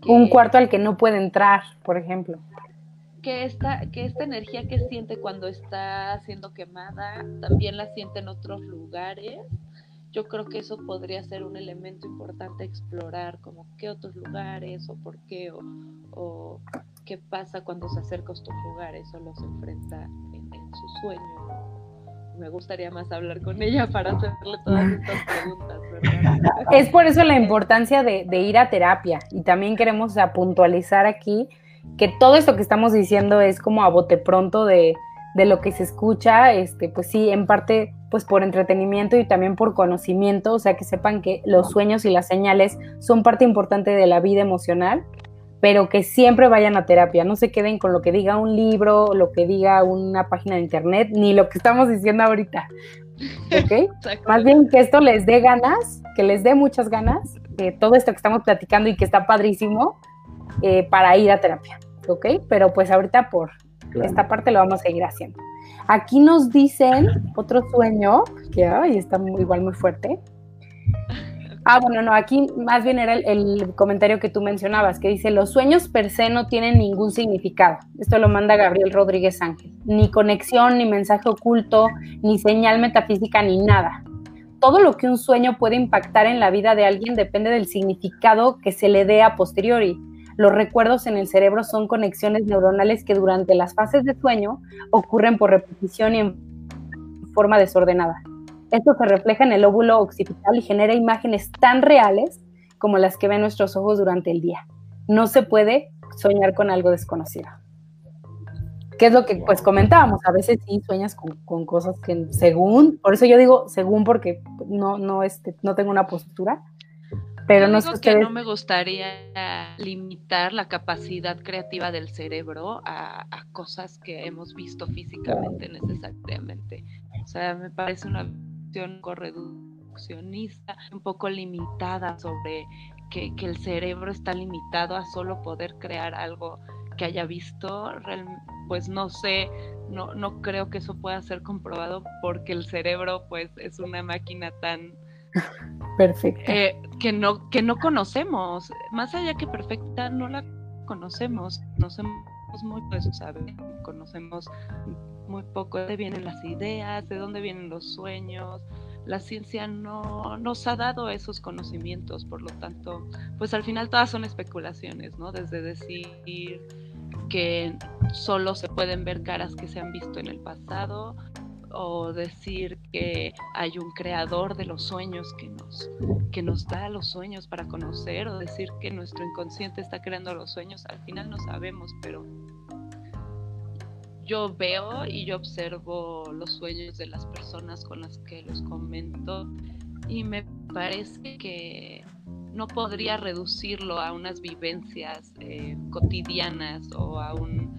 un cuarto al que no puede entrar, por ejemplo. Que esta, que esta energía que siente cuando está siendo quemada, también la siente en otros lugares. Yo creo que eso podría ser un elemento importante explorar, como qué otros lugares o por qué, o, o qué pasa cuando se acerca a estos lugares o los enfrenta en, en su sueño me gustaría más hablar con ella para hacerle todas estas preguntas, ¿verdad? Es por eso la importancia de, ir a terapia y también queremos puntualizar aquí que todo esto que estamos diciendo es como a bote pronto de, de lo que se escucha, este, pues sí, en parte pues por entretenimiento y también por conocimiento, o sea, que sepan que los sueños y las señales son parte importante de la vida emocional, pero que siempre vayan a terapia, no se queden con lo que diga un libro, lo que diga una página de internet, ni lo que estamos diciendo ahorita. ¿Ok? [LAUGHS] Más bien que esto les dé ganas, que les dé muchas ganas, de todo esto que estamos platicando y que está padrísimo, eh, para ir a terapia. ¿Ok? Pero pues ahorita por esta parte lo vamos a seguir haciendo. Aquí nos dicen otro sueño, que ay, está igual muy fuerte. [LAUGHS] Ah, bueno, no, aquí más bien era el, comentario que tú mencionabas, que dice, los sueños per se no tienen ningún significado. Esto lo manda Gabriel Rodríguez Ángel. Ni conexión, ni mensaje oculto, ni señal metafísica, ni nada. Todo lo que un sueño puede impactar en la vida de alguien depende del significado que se le dé a posteriori. Los recuerdos en el cerebro son conexiones neuronales que durante las fases de sueño ocurren por repetición y en forma desordenada. Esto se refleja en el óvulo occipital y genera imágenes tan reales como las que ven nuestros ojos durante el día. No se puede soñar con algo desconocido. ¿Qué es lo que pues comentábamos? A veces sí sueñas con, cosas que según, por eso yo digo según porque no, no, este, no tengo una postura, pero no sé que no me gustaría limitar la capacidad creativa del cerebro a, cosas que hemos visto físicamente necesariamente. O sea, me parece una visión reduccionista, un poco limitada sobre que, que, el cerebro está limitado a solo poder crear algo que haya visto. Pues no sé, no, no creo que eso pueda ser comprobado porque el cerebro pues es una máquina tan [LAUGHS] Perfecto. Eh, que, no, que no conocemos. Más allá que perfecta, no la conocemos. Conocemos muy poco, ¿sabes? Conocemos muy poco de dónde vienen las ideas, de dónde vienen los sueños. La ciencia no nos ha dado esos conocimientos, por lo tanto, pues al final todas son especulaciones, ¿no? Desde decir que solo se pueden ver caras que se han visto en el pasado, o decir que hay un creador de los sueños que nos, que nos da los sueños para conocer, o decir que nuestro inconsciente está creando los sueños, al final no sabemos, pero yo veo y yo observo los sueños de las personas con las que los comento y me parece que no podría reducirlo a unas vivencias eh, cotidianas o a un,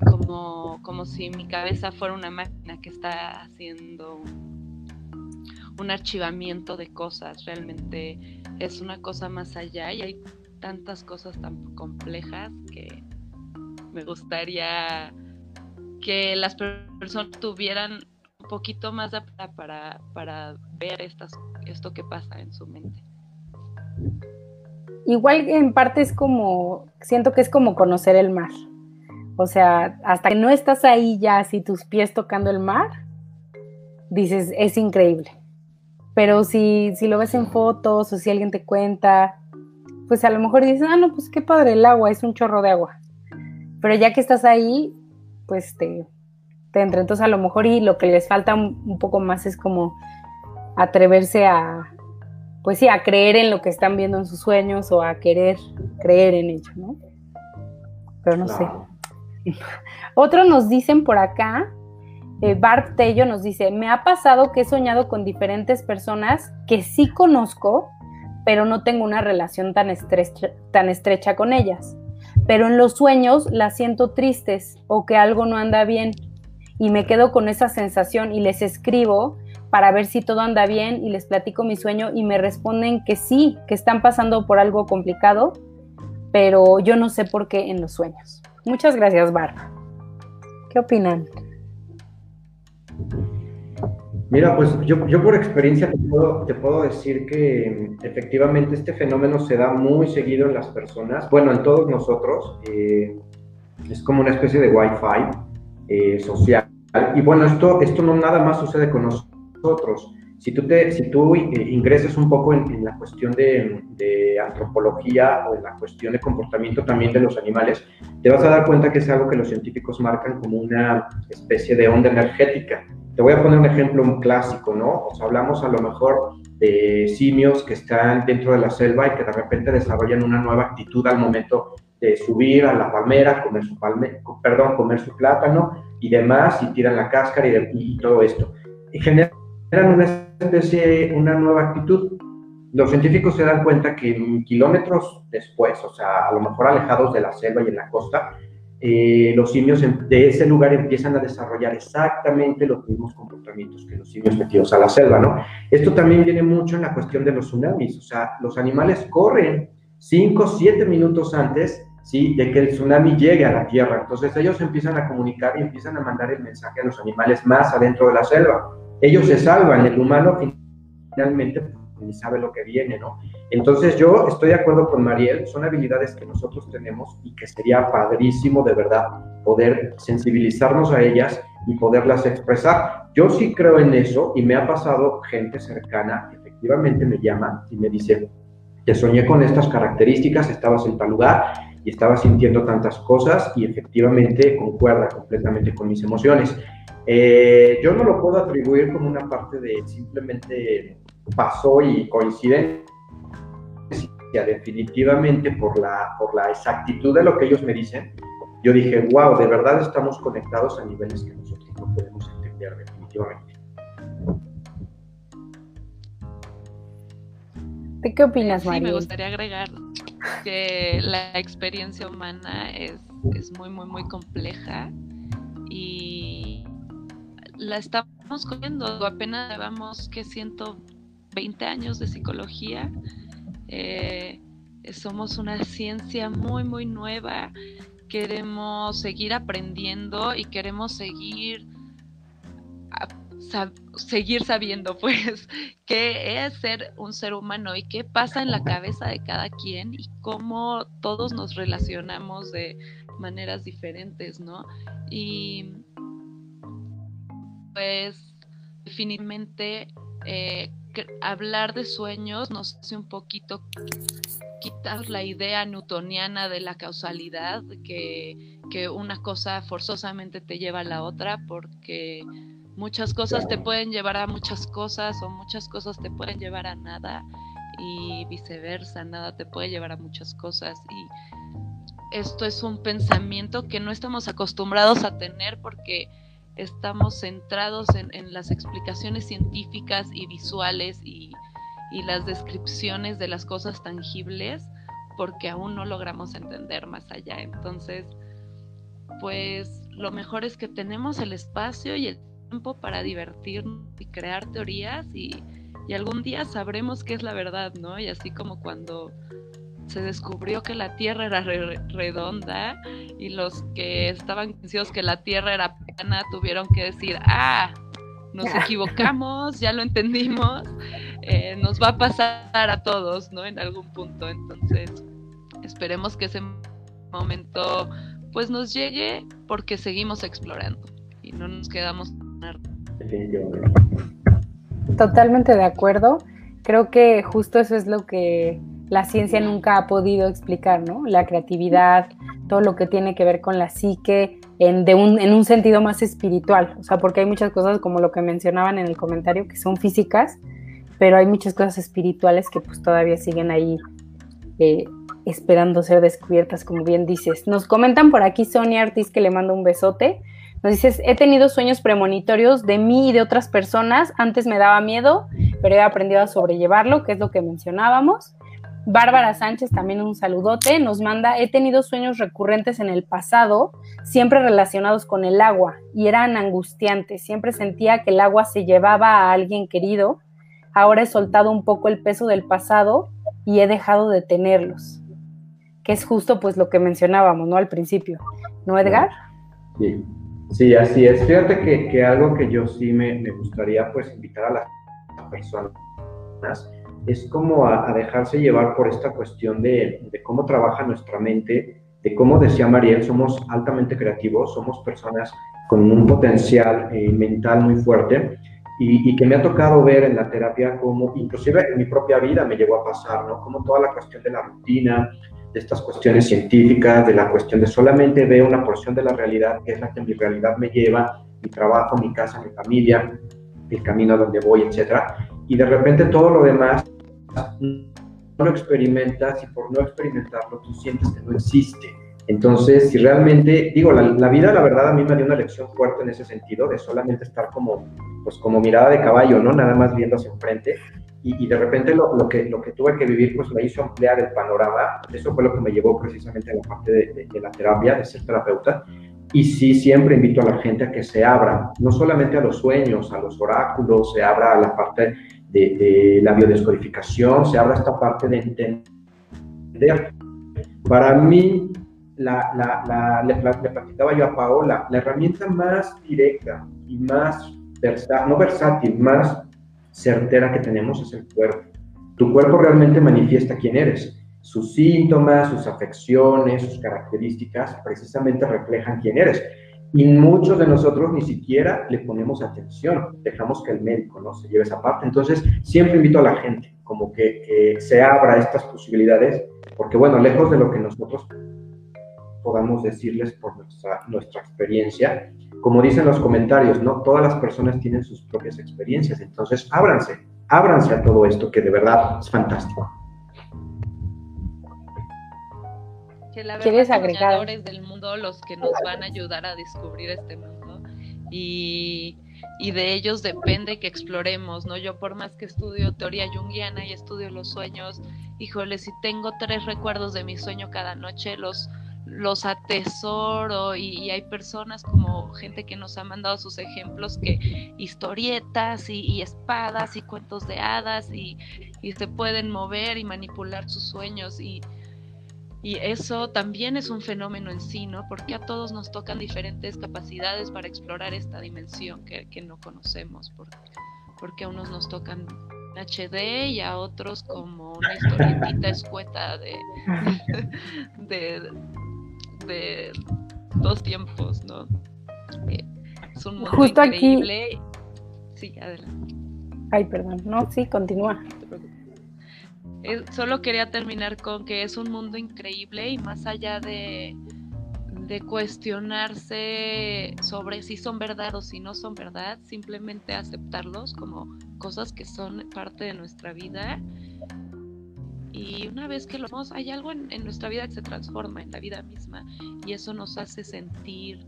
como, como si mi cabeza fuera una máquina que está haciendo un archivamiento de cosas. Realmente es una cosa más allá y hay tantas cosas tan complejas que me gustaría que las personas tuvieran un poquito más de para, para ver estas, esto que pasa en su mente. Igual en parte es como, siento que es como conocer el mar. O sea, hasta que no estás ahí ya así tus pies tocando el mar, dices, es increíble. Pero si, si lo ves en fotos o si alguien te cuenta, pues a lo mejor dices, ah, no, pues qué padre el agua, es un chorro de agua. Pero ya que estás ahí, pues te, te entra. Entonces a lo mejor y lo que les falta un poco más es como atreverse a, pues sí, a creer en lo que están viendo en sus sueños o a querer creer en ello, ¿no? Pero no sé. Otros nos dicen por acá, eh, Barb Tello nos dice, me ha pasado que he soñado con diferentes personas que sí conozco, pero no tengo una relación tan estrecha, tan estrecha con ellas. Pero en los sueños las siento tristes o que algo no anda bien y me quedo con esa sensación y les escribo para ver si todo anda bien y les platico mi sueño y me responden que sí, que están pasando por algo complicado, pero yo no sé por qué en los sueños. Muchas gracias, Barba. ¿Qué opinan? Mira, pues yo, yo por experiencia te puedo, decir que efectivamente este fenómeno se da muy seguido en las personas, bueno, en todos nosotros. Eh, es como una especie de Wi-Fi eh, social. Y bueno, esto, esto no nada más sucede con nosotros. Si tú, te, si tú eh, ingresas un poco en, la cuestión de, antropología o en la cuestión de comportamiento también de los animales, te vas a dar cuenta que es algo que los científicos marcan como una especie de onda energética. te voy a poner un ejemplo un clásico, ¿no? O sea, hablamos a lo mejor de simios que están dentro de la selva y que de repente desarrollan una nueva actitud al momento de subir a la palmera, comer su palme, perdón, comer su plátano y demás, y tiran la cáscara y, y todo esto. Y generan una especie, una nueva actitud. Los científicos se dan cuenta que kilómetros después, o sea, a lo mejor alejados de la selva y en la costa, eh, los simios de ese lugar empiezan a desarrollar exactamente los mismos comportamientos que los simios metidos a la selva, ¿no? Esto también viene mucho en la cuestión de los tsunamis, o sea, los animales corren 5, 7 minutos antes, ¿sí? De que el tsunami llegue a la tierra, entonces ellos empiezan a comunicar y empiezan a mandar el mensaje a los animales más adentro de la selva. Ellos se salvan, el humano finalmente ni sabe lo que viene, ¿no? Entonces yo estoy de acuerdo con Mariel, son habilidades que nosotros tenemos y que sería padrísimo de verdad poder sensibilizarnos a ellas y poderlas expresar. Yo sí creo en eso y me ha pasado gente cercana que efectivamente me llama y me dice, te soñé con estas características, estabas en tal lugar y estaba sintiendo tantas cosas y efectivamente concuerda completamente con mis emociones. Eh, yo no lo puedo atribuir como una parte de simplemente pasó y coinciden definitivamente por la, por la exactitud de lo que ellos me dicen, yo dije, wow, de verdad estamos conectados a niveles que nosotros no podemos entender definitivamente. qué opinas, María? Sí, me gustaría agregar que la experiencia humana es, es muy, muy, muy compleja y la estamos cogiendo. Apenas llevamos que 120 años de psicología eh, somos una ciencia muy, muy nueva. Queremos seguir aprendiendo y queremos seguir, seguir sabiendo, [LAUGHS] pues, qué es ser un ser humano y qué pasa en la cabeza de cada quien y cómo todos nos relacionamos de maneras diferentes, ¿no? Y pues definitivamente eh, hablar de sueños nos hace un poquito quitar la idea newtoniana de la causalidad, que, que una cosa forzosamente te lleva a la otra, porque muchas cosas te pueden llevar a muchas cosas o muchas cosas te pueden llevar a nada y viceversa, nada te puede llevar a muchas cosas y esto es un pensamiento que no estamos acostumbrados a tener porque estamos centrados en, las explicaciones científicas y visuales y, las descripciones de las cosas tangibles porque aún no logramos entender más allá. Entonces, pues lo mejor es que tenemos el espacio y el tiempo para divertirnos y crear teorías y, y algún día sabremos qué es la verdad, ¿no? Y así como cuando se descubrió que la Tierra era redonda y los que estaban convencidos que la Tierra era plana tuvieron que decir, ah, nos [LAUGHS] equivocamos, ya lo entendimos, eh, nos va a pasar a todos, ¿no? En algún punto. Entonces, esperemos que ese momento pues nos llegue porque seguimos explorando y no nos quedamos Totalmente de acuerdo. Creo que justo eso es lo que la ciencia nunca ha podido explicar, ¿no? La creatividad, todo lo que tiene que ver con la psique, en, un, en un sentido más espiritual, o sea, porque hay muchas cosas como lo que mencionaban en el comentario que son físicas, pero hay muchas cosas espirituales que pues todavía siguen ahí eh, esperando ser descubiertas, como bien dices. Nos comentan por aquí Sonia Artis que le mando un besote. Nos dices, he tenido sueños premonitorios de mí y de otras personas. Antes me daba miedo, pero he aprendido a sobrellevarlo, que es lo que mencionábamos. Bárbara Sánchez, también un saludote, nos manda, he tenido sueños recurrentes en el pasado, siempre relacionados con el agua, y eran angustiantes, siempre sentía que el agua se llevaba a alguien querido, ahora he soltado un poco el peso del pasado y he dejado de tenerlos, que es justo pues lo que mencionábamos, ¿no? Al principio, ¿no, Edgar? Sí, sí así es. Fíjate que, algo que yo sí me, me gustaría pues invitar a las personas es como a, dejarse llevar por esta cuestión de, cómo trabaja nuestra mente, de cómo decía Mariel, somos altamente creativos, somos personas con un potencial eh, mental muy fuerte y, que me ha tocado ver en la terapia como, inclusive en mi propia vida me llegó a pasar, ¿no? Como toda la cuestión de la rutina, de estas cuestiones científicas, de la cuestión de solamente ver una porción de la realidad, que es la que mi realidad me lleva, mi trabajo, mi casa, mi familia, el camino a donde voy, etcétera, y de repente todo lo demás no lo experimentas y por no experimentarlo tú sientes que no existe. Entonces, si realmente, digo, la, vida, la verdad, a mí me dio una lección fuerte en ese sentido, de solamente estar como, pues como mirada de caballo, ¿no? Nada más viendo hacia enfrente. Y, de repente lo, lo, que, lo que tuve que vivir, pues me hizo ampliar el panorama. Eso fue lo que me llevó precisamente a la parte de, de la terapia, de ser terapeuta. Y sí, siempre invito a la gente a que se abra, no solamente a los sueños, a los oráculos, se abra a la parte de, la biodescodificación, se abra esta parte de entender. Para mí, la, la, le, platicaba yo a Paola, la herramienta más directa y más versátil, no versátil, más certera que tenemos es el cuerpo. Tu cuerpo realmente manifiesta quién eres. Sus síntomas, sus afecciones, sus características precisamente reflejan quién eres. Y muchos de nosotros ni siquiera le ponemos atención, dejamos que el médico ¿no? se lleve esa parte. Entonces, siempre invito a la gente como que, se abra estas posibilidades, porque bueno, lejos de lo que nosotros podamos decirles por nuestra, nuestra experiencia, como dicen los comentarios, ¿no? Todas las personas tienen sus propias experiencias, entonces ábranse, ábranse a todo esto que de verdad es fantástico. que la ¿Quieres agregar? del mundo los que nos van a ayudar a descubrir este mundo y, y, de ellos depende que exploremos, ¿no? Yo por más que estudio teoría junguiana y estudio los sueños, híjole, si tengo tres recuerdos de mi sueño cada noche, los los atesoro y, y, hay personas como gente que nos ha mandado sus ejemplos que historietas y, espadas y cuentos de hadas y, y, se pueden mover y manipular sus sueños y, eso también es un fenómeno en sí, ¿no? Porque a todos nos tocan diferentes capacidades para explorar esta dimensión que, no conocemos, porque, porque a unos nos tocan HD y a otros como una historietita escueta de, [LAUGHS] dos tiempos, ¿no? Eh, es un mundo Justo increíble. Sí, adelante. Ay, perdón. No, sí, continúa solo quería terminar con que es un mundo increíble y más allá de, cuestionarse sobre si son verdad o si no son verdad, simplemente aceptarlos como cosas que son parte de nuestra vida. Y una vez que lo vemos, hay algo en, en nuestra vida que se transforma en la vida misma y eso nos hace sentir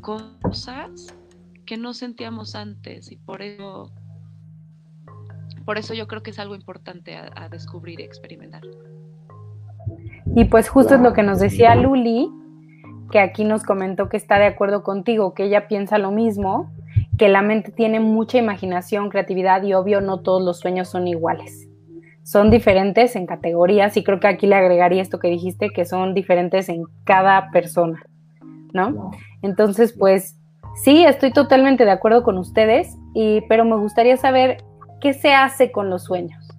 cosas que no sentíamos antes y por eso por eso yo creo que es algo importante a, descubrir y experimentar. Y pues justo es lo que nos decía Luli, que aquí nos comentó que está de acuerdo contigo, que ella piensa lo mismo, que la mente tiene mucha imaginación, creatividad y obvio no todos los sueños son iguales. Son diferentes en categorías y creo que aquí le agregaría esto que dijiste, que son diferentes en cada persona, ¿no? Entonces, pues sí, estoy totalmente de acuerdo con ustedes, y, pero me gustaría saber ¿qué se hace con los sueños?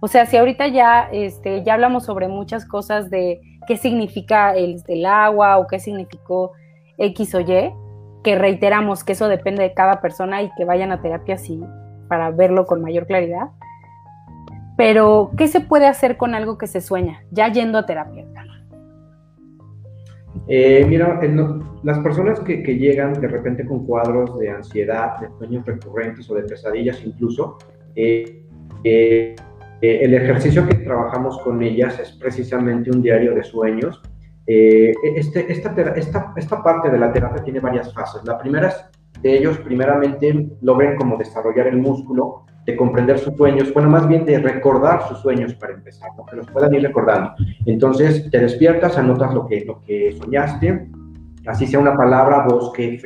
O sea, si ahorita ya, este, ya hablamos sobre muchas cosas de qué significa el, el agua o qué significó X o Y, que reiteramos que eso depende de cada persona y que vayan a terapia así para verlo con mayor claridad. Pero, ¿qué se puede hacer con algo que se sueña, ya yendo a terapia? Eh, mira, las personas que, llegan de repente con cuadros de ansiedad, de sueños recurrentes o de pesadillas incluso, eh, eh, el ejercicio que trabajamos con ellas es precisamente un diario de sueños. Este, esta, esta, esta, parte de la terapia tiene varias fases. La primera es de ellos, primeramente, logren como desarrollar el músculo de comprender sus sueños, bueno, más bien de recordar sus sueños para empezar, que los puedan ir recordando. Entonces, te despiertas, anotas lo que, lo que soñaste, así sea una palabra, bosque,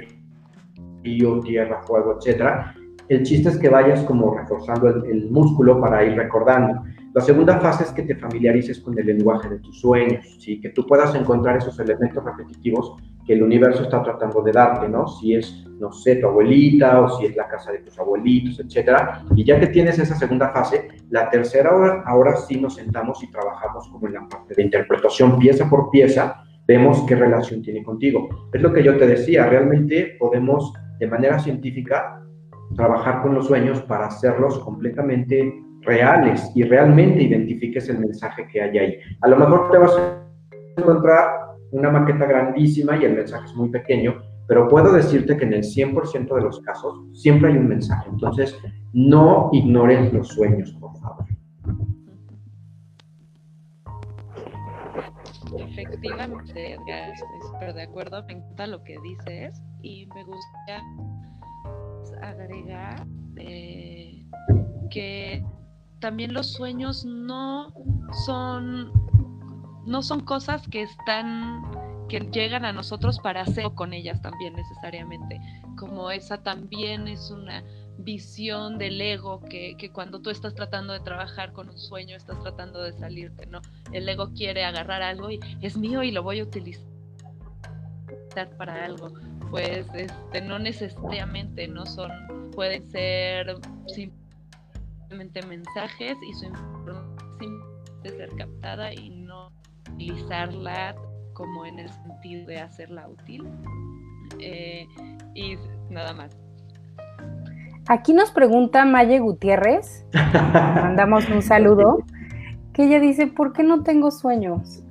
frío, tierra, fuego, etcétera. El chiste es que vayas como reforzando el, músculo para ir recordando. La segunda fase es que te familiarices con el lenguaje de tus sueños, ¿sí? que tú puedas encontrar esos elementos repetitivos que el universo está tratando de darte, ¿no? Si es, no sé, tu abuelita o si es la casa de tus abuelitos, etcétera. Y ya que tienes esa segunda fase, la tercera hora, ahora sí nos sentamos y trabajamos como en la parte de interpretación pieza por pieza, vemos qué relación tiene contigo. Es lo que yo te decía, realmente podemos de manera científica trabajar con los sueños para hacerlos completamente reales y realmente identifiques el mensaje que hay ahí. A lo mejor te vas a encontrar una maqueta grandísima y el mensaje es muy pequeño, pero puedo decirte que en el 100% de los casos siempre hay un mensaje. Entonces, no ignoren los sueños, por favor. Efectivamente, Edgar, estoy súper de acuerdo, me encanta lo que dices y me gustaría agregar eh, que también los sueños no son no son cosas que están que llegan a nosotros para hacer con ellas también necesariamente. Como esa también es una visión del ego que, que, cuando tú estás tratando de trabajar con un sueño estás tratando de salirte no el ego quiere agarrar algo y es mío y lo voy a utilizar para algo pues este no necesariamente no son pueden ser simplemente mensajes y su información de ser captada y utilizarla como en el sentido de hacerla útil. Eh, y nada más. Aquí nos pregunta Maye Gutiérrez, mandamos un saludo, que ella dice, ¿por qué no tengo sueños?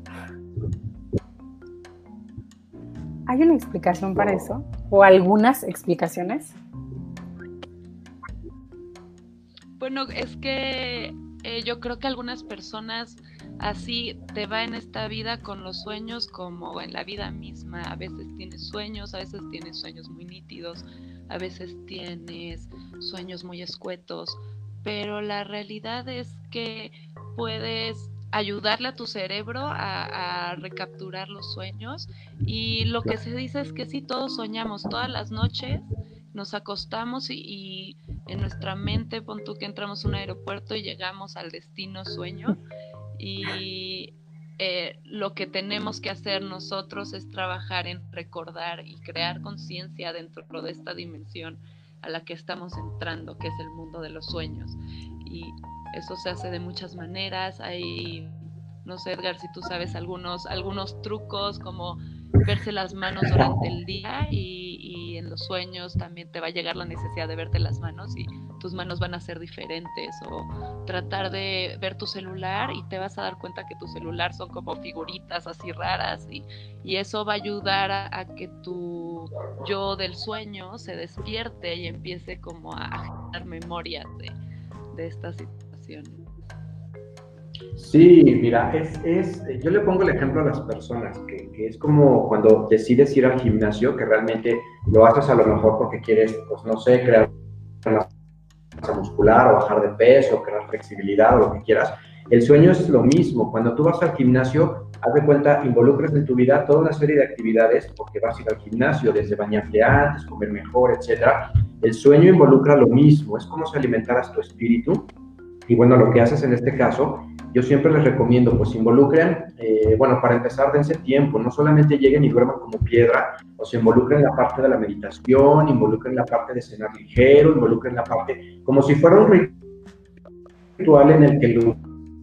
¿Hay una explicación para eso? ¿O algunas explicaciones? Bueno, es que eh, yo creo que algunas personas así te va en esta vida con los sueños como en la vida misma. A veces tienes sueños, a veces tienes sueños muy nítidos, a veces tienes sueños muy escuetos, pero la realidad es que puedes ayudarle a tu cerebro a, a, recapturar los sueños y lo que se dice es que sí, todos soñamos todas las noches nos acostamos y, en nuestra mente, pon tú que entramos a un aeropuerto y llegamos al destino sueño y eh, lo que tenemos que hacer nosotros es trabajar en recordar y crear conciencia dentro de esta dimensión a la que estamos entrando, que es el mundo de los sueños. Y eso se hace de muchas maneras. Hay, no sé, Edgar, si tú sabes algunos, algunos trucos como verse las manos durante el día y, en los sueños también te va a llegar la necesidad de verte las manos y tus manos van a ser diferentes o tratar de ver tu celular y te vas a dar cuenta que tu celular son como figuritas así raras y, eso va a ayudar a, que tu yo del sueño se despierte y empiece como a, generar memorias de, de esta situación. Sí, mira, es, es, yo le pongo el ejemplo a las personas, que, que, es como cuando decides ir al gimnasio, que realmente lo haces a lo mejor porque quieres, pues no sé, crear una muscular o bajar de peso, crear flexibilidad o lo que quieras. El sueño es lo mismo. Cuando tú vas al gimnasio, haz de cuenta, involucras en tu vida toda una serie de actividades, porque vas a ir al gimnasio, desde bañarte antes, comer mejor, etc. El sueño involucra lo mismo, es como si alimentaras tu espíritu. Y bueno, lo que haces en este caso yo siempre les recomiendo, pues involucren, eh, bueno, para empezar, dense tiempo, no solamente lleguen y duerman como piedra, o se involucren en la parte de la meditación, involucren la parte de cenar ligero, involucren la parte, como si fuera un ritual en el que en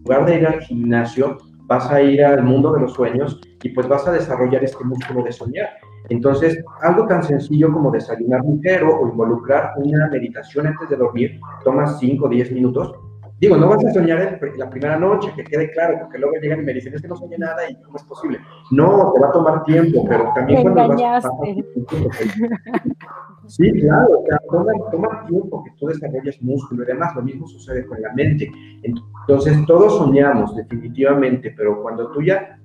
lugar de ir al gimnasio, vas a ir al mundo de los sueños y pues vas a desarrollar este músculo de soñar. Entonces, algo tan sencillo como desayunar ligero o involucrar una meditación antes de dormir, toma 5 o 10 minutos, Digo, no vas a soñar la primera noche, que quede claro, porque luego llegan y me dicen, es que no soñé nada y cómo es posible. No, te va a tomar tiempo, pero también cuando vas, a Sí, claro, o sea, toma, toma, tiempo que tú desarrolles músculo y demás, lo mismo sucede con la mente. Entonces, todos soñamos definitivamente, pero cuando tú ya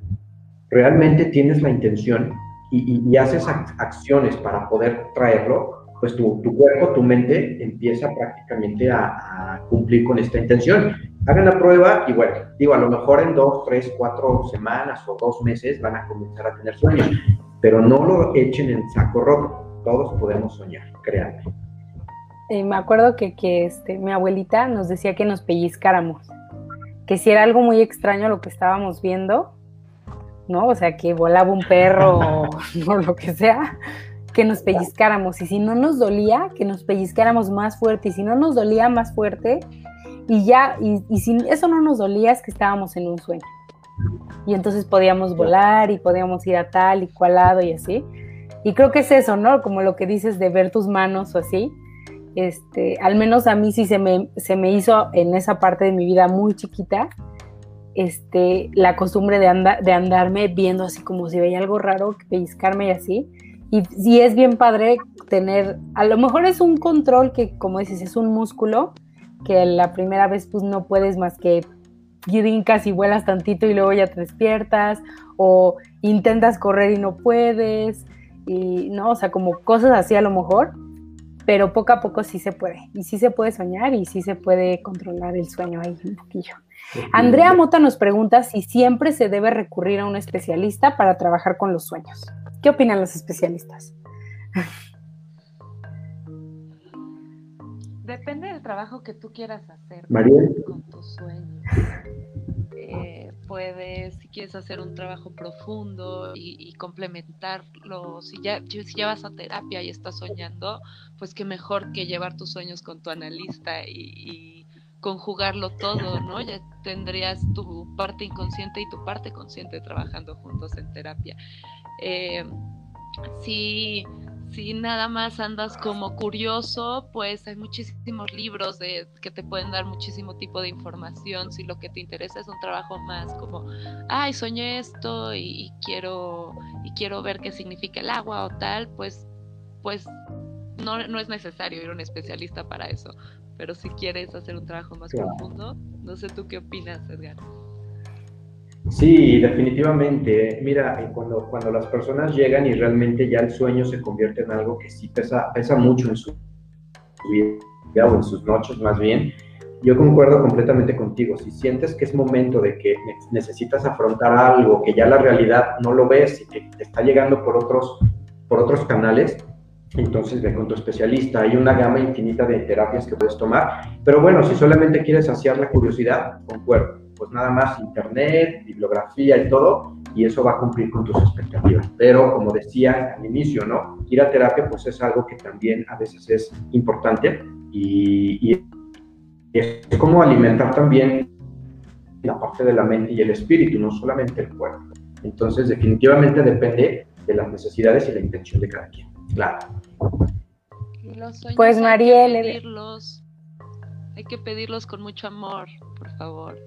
realmente tienes la intención y, y, y haces acciones para poder traerlo, pues tu, cuerpo, tu mente empieza prácticamente a, cumplir con esta intención. Hagan la prueba y bueno, digo, a lo mejor en dos, tres, cuatro semanas o dos meses van a comenzar a tener sueños, pero no lo echen en saco roto. Todos podemos soñar, créanme. Eh, me acuerdo que, que este, mi abuelita nos decía que nos pellizcáramos, que si era algo muy extraño lo que estábamos viendo, ¿no? O sea, que volaba un perro o [LAUGHS] lo que sea, que nos pellizcáramos y si no nos dolía, que nos pellizcáramos más fuerte y si no nos dolía más fuerte y ya, y, si eso no nos dolía es que estábamos en un sueño. Y entonces podíamos volar y podíamos ir a tal y cual lado y así. Y creo que es eso, ¿no? Como lo que dices de ver tus manos o así. Este, al menos a mí sí se me, se me hizo en esa parte de mi vida muy chiquita, este, la costumbre de, de andarme viendo así como si veía algo raro, pellizcarme y así Y sí es bien padre tener, a lo mejor es un control que, como dices, es un músculo que la primera vez pues no puedes más que brincas y vuelas tantito y luego ya te despiertas, o intentas correr y no puedes, y no, o sea, como cosas así a lo mejor, pero poco a poco sí se puede, y sí se puede soñar y sí se puede controlar el sueño ahí un poquillo. Andrea Mota nos pregunta si siempre se debe recurrir a un especialista para trabajar con los sueños. ¿Qué opinan los especialistas? Depende del trabajo que tú quieras hacer con tus sueños. Eh, puedes, si quieres hacer un trabajo profundo y, complementarlo, si ya, si ya vas a terapia y estás soñando, pues qué mejor que llevar tus sueños con tu analista y, conjugarlo todo, ¿no? Ya tendrías tu parte inconsciente y tu parte consciente trabajando juntos en terapia. Eh, si si nada más andas como curioso, pues hay muchísimos libros que te pueden dar muchísimo tipo de información. Si lo que te interesa es un trabajo más como, ay, soñé esto y, quiero y quiero ver qué significa el agua o tal, pues, pues no, no es necesario ir a un especialista para eso. Pero si quieres hacer un trabajo más profundo, no sé tú qué opinas, Edgar. Sí, definitivamente. Mira, eh, cuando, cuando las personas llegan y realmente ya el sueño se convierte en algo que sí pesa, pesa mucho en su vida o en sus noches más bien, yo concuerdo completamente contigo. Si sientes que es momento de que necesitas afrontar algo, que ya la realidad no lo ves y que te está llegando por otros, por otros canales, entonces ve con tu especialista. Hay una gama infinita de terapias que puedes tomar. Pero bueno, si solamente quieres saciar la curiosidad, concuerdo pues nada más internet, bibliografía y todo, y eso va a cumplir con tus expectativas. Pero como decía al inicio, ¿no? Ir a terapia pues es algo que también a veces es importante y, es como alimentar también la parte de la mente y el espíritu, no solamente el cuerpo. Entonces definitivamente depende de las necesidades y la intención de cada quien. Claro. Pues Mariel, hay que pedirlos con mucho amor, por favor.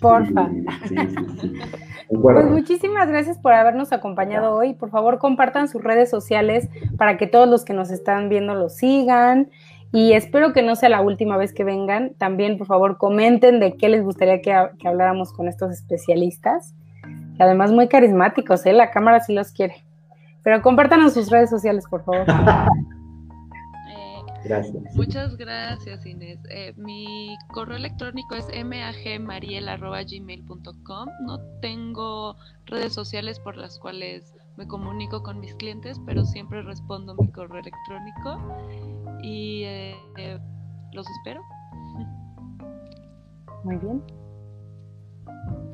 Porfa. [LAUGHS] pues muchísimas gracias por habernos acompañado hoy. Por favor, compartan sus redes sociales para que todos los que nos están viendo lo sigan. Y espero que no sea la última vez que vengan. También, por favor, comenten de qué les gustaría que, habláramos con estos especialistas. además, muy carismáticos, ¿eh? La cámara sí los quiere. Pero compártanos sus redes sociales, por favor. [LAUGHS] Gracias. Muchas gracias, Inés. Eh, mi correo electrónico es magmariel.gmail.com. No tengo redes sociales por las cuales me comunico con mis clientes, pero siempre respondo mi correo electrónico y eh, los espero. Muy bien.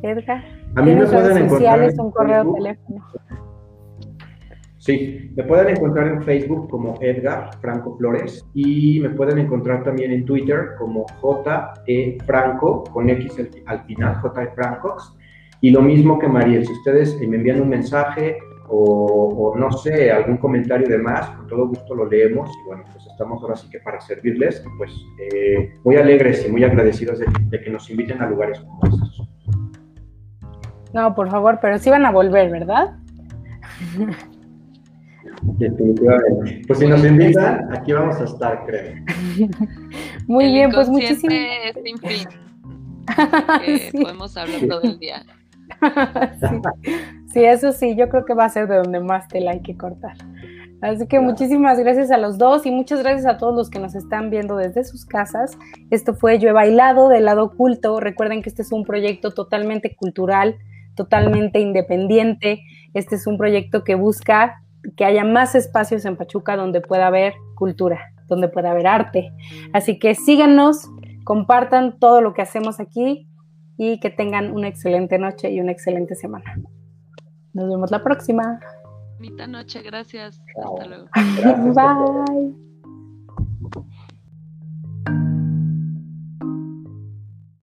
Edgar, a mí me pueden sociales, un correo, teléfono. Sí, me pueden encontrar en Facebook como Edgar Franco Flores y me pueden encontrar también en Twitter como JE Franco con X al final, JE Francox. Y lo mismo que Mariel, si ustedes me envían un mensaje o, no sé, algún comentario de más, con todo gusto lo leemos y bueno, pues estamos ahora sí que para servirles, pues eh, muy alegres y muy agradecidos de, de que nos inviten a lugares como estos. No, por favor, pero sí van a volver, ¿verdad? [LAUGHS] Definitivamente. Pues si nos invitan, aquí vamos a estar, creo. [LAUGHS] Muy bien, pues muchísimas sin fin. [LAUGHS] Podemos hablar todo el día. [LAUGHS] sí. eso sí, yo creo que va a ser de donde más tela hay que cortar. Así que muchísimas gracias a los dos y muchas gracias a todos los que nos están viendo desde sus casas. Esto fue Yo he bailado del lado oculto. Recuerden que este es un proyecto totalmente cultural, totalmente independiente. Este es un proyecto que busca que haya más espacios en Pachuca donde pueda haber cultura, donde pueda haber arte. Así que síganos, compartan todo lo que hacemos aquí y que tengan una excelente noche y una excelente semana. Nos vemos la próxima. Bonita noche, gracias. Hasta luego. [LAUGHS] Bye.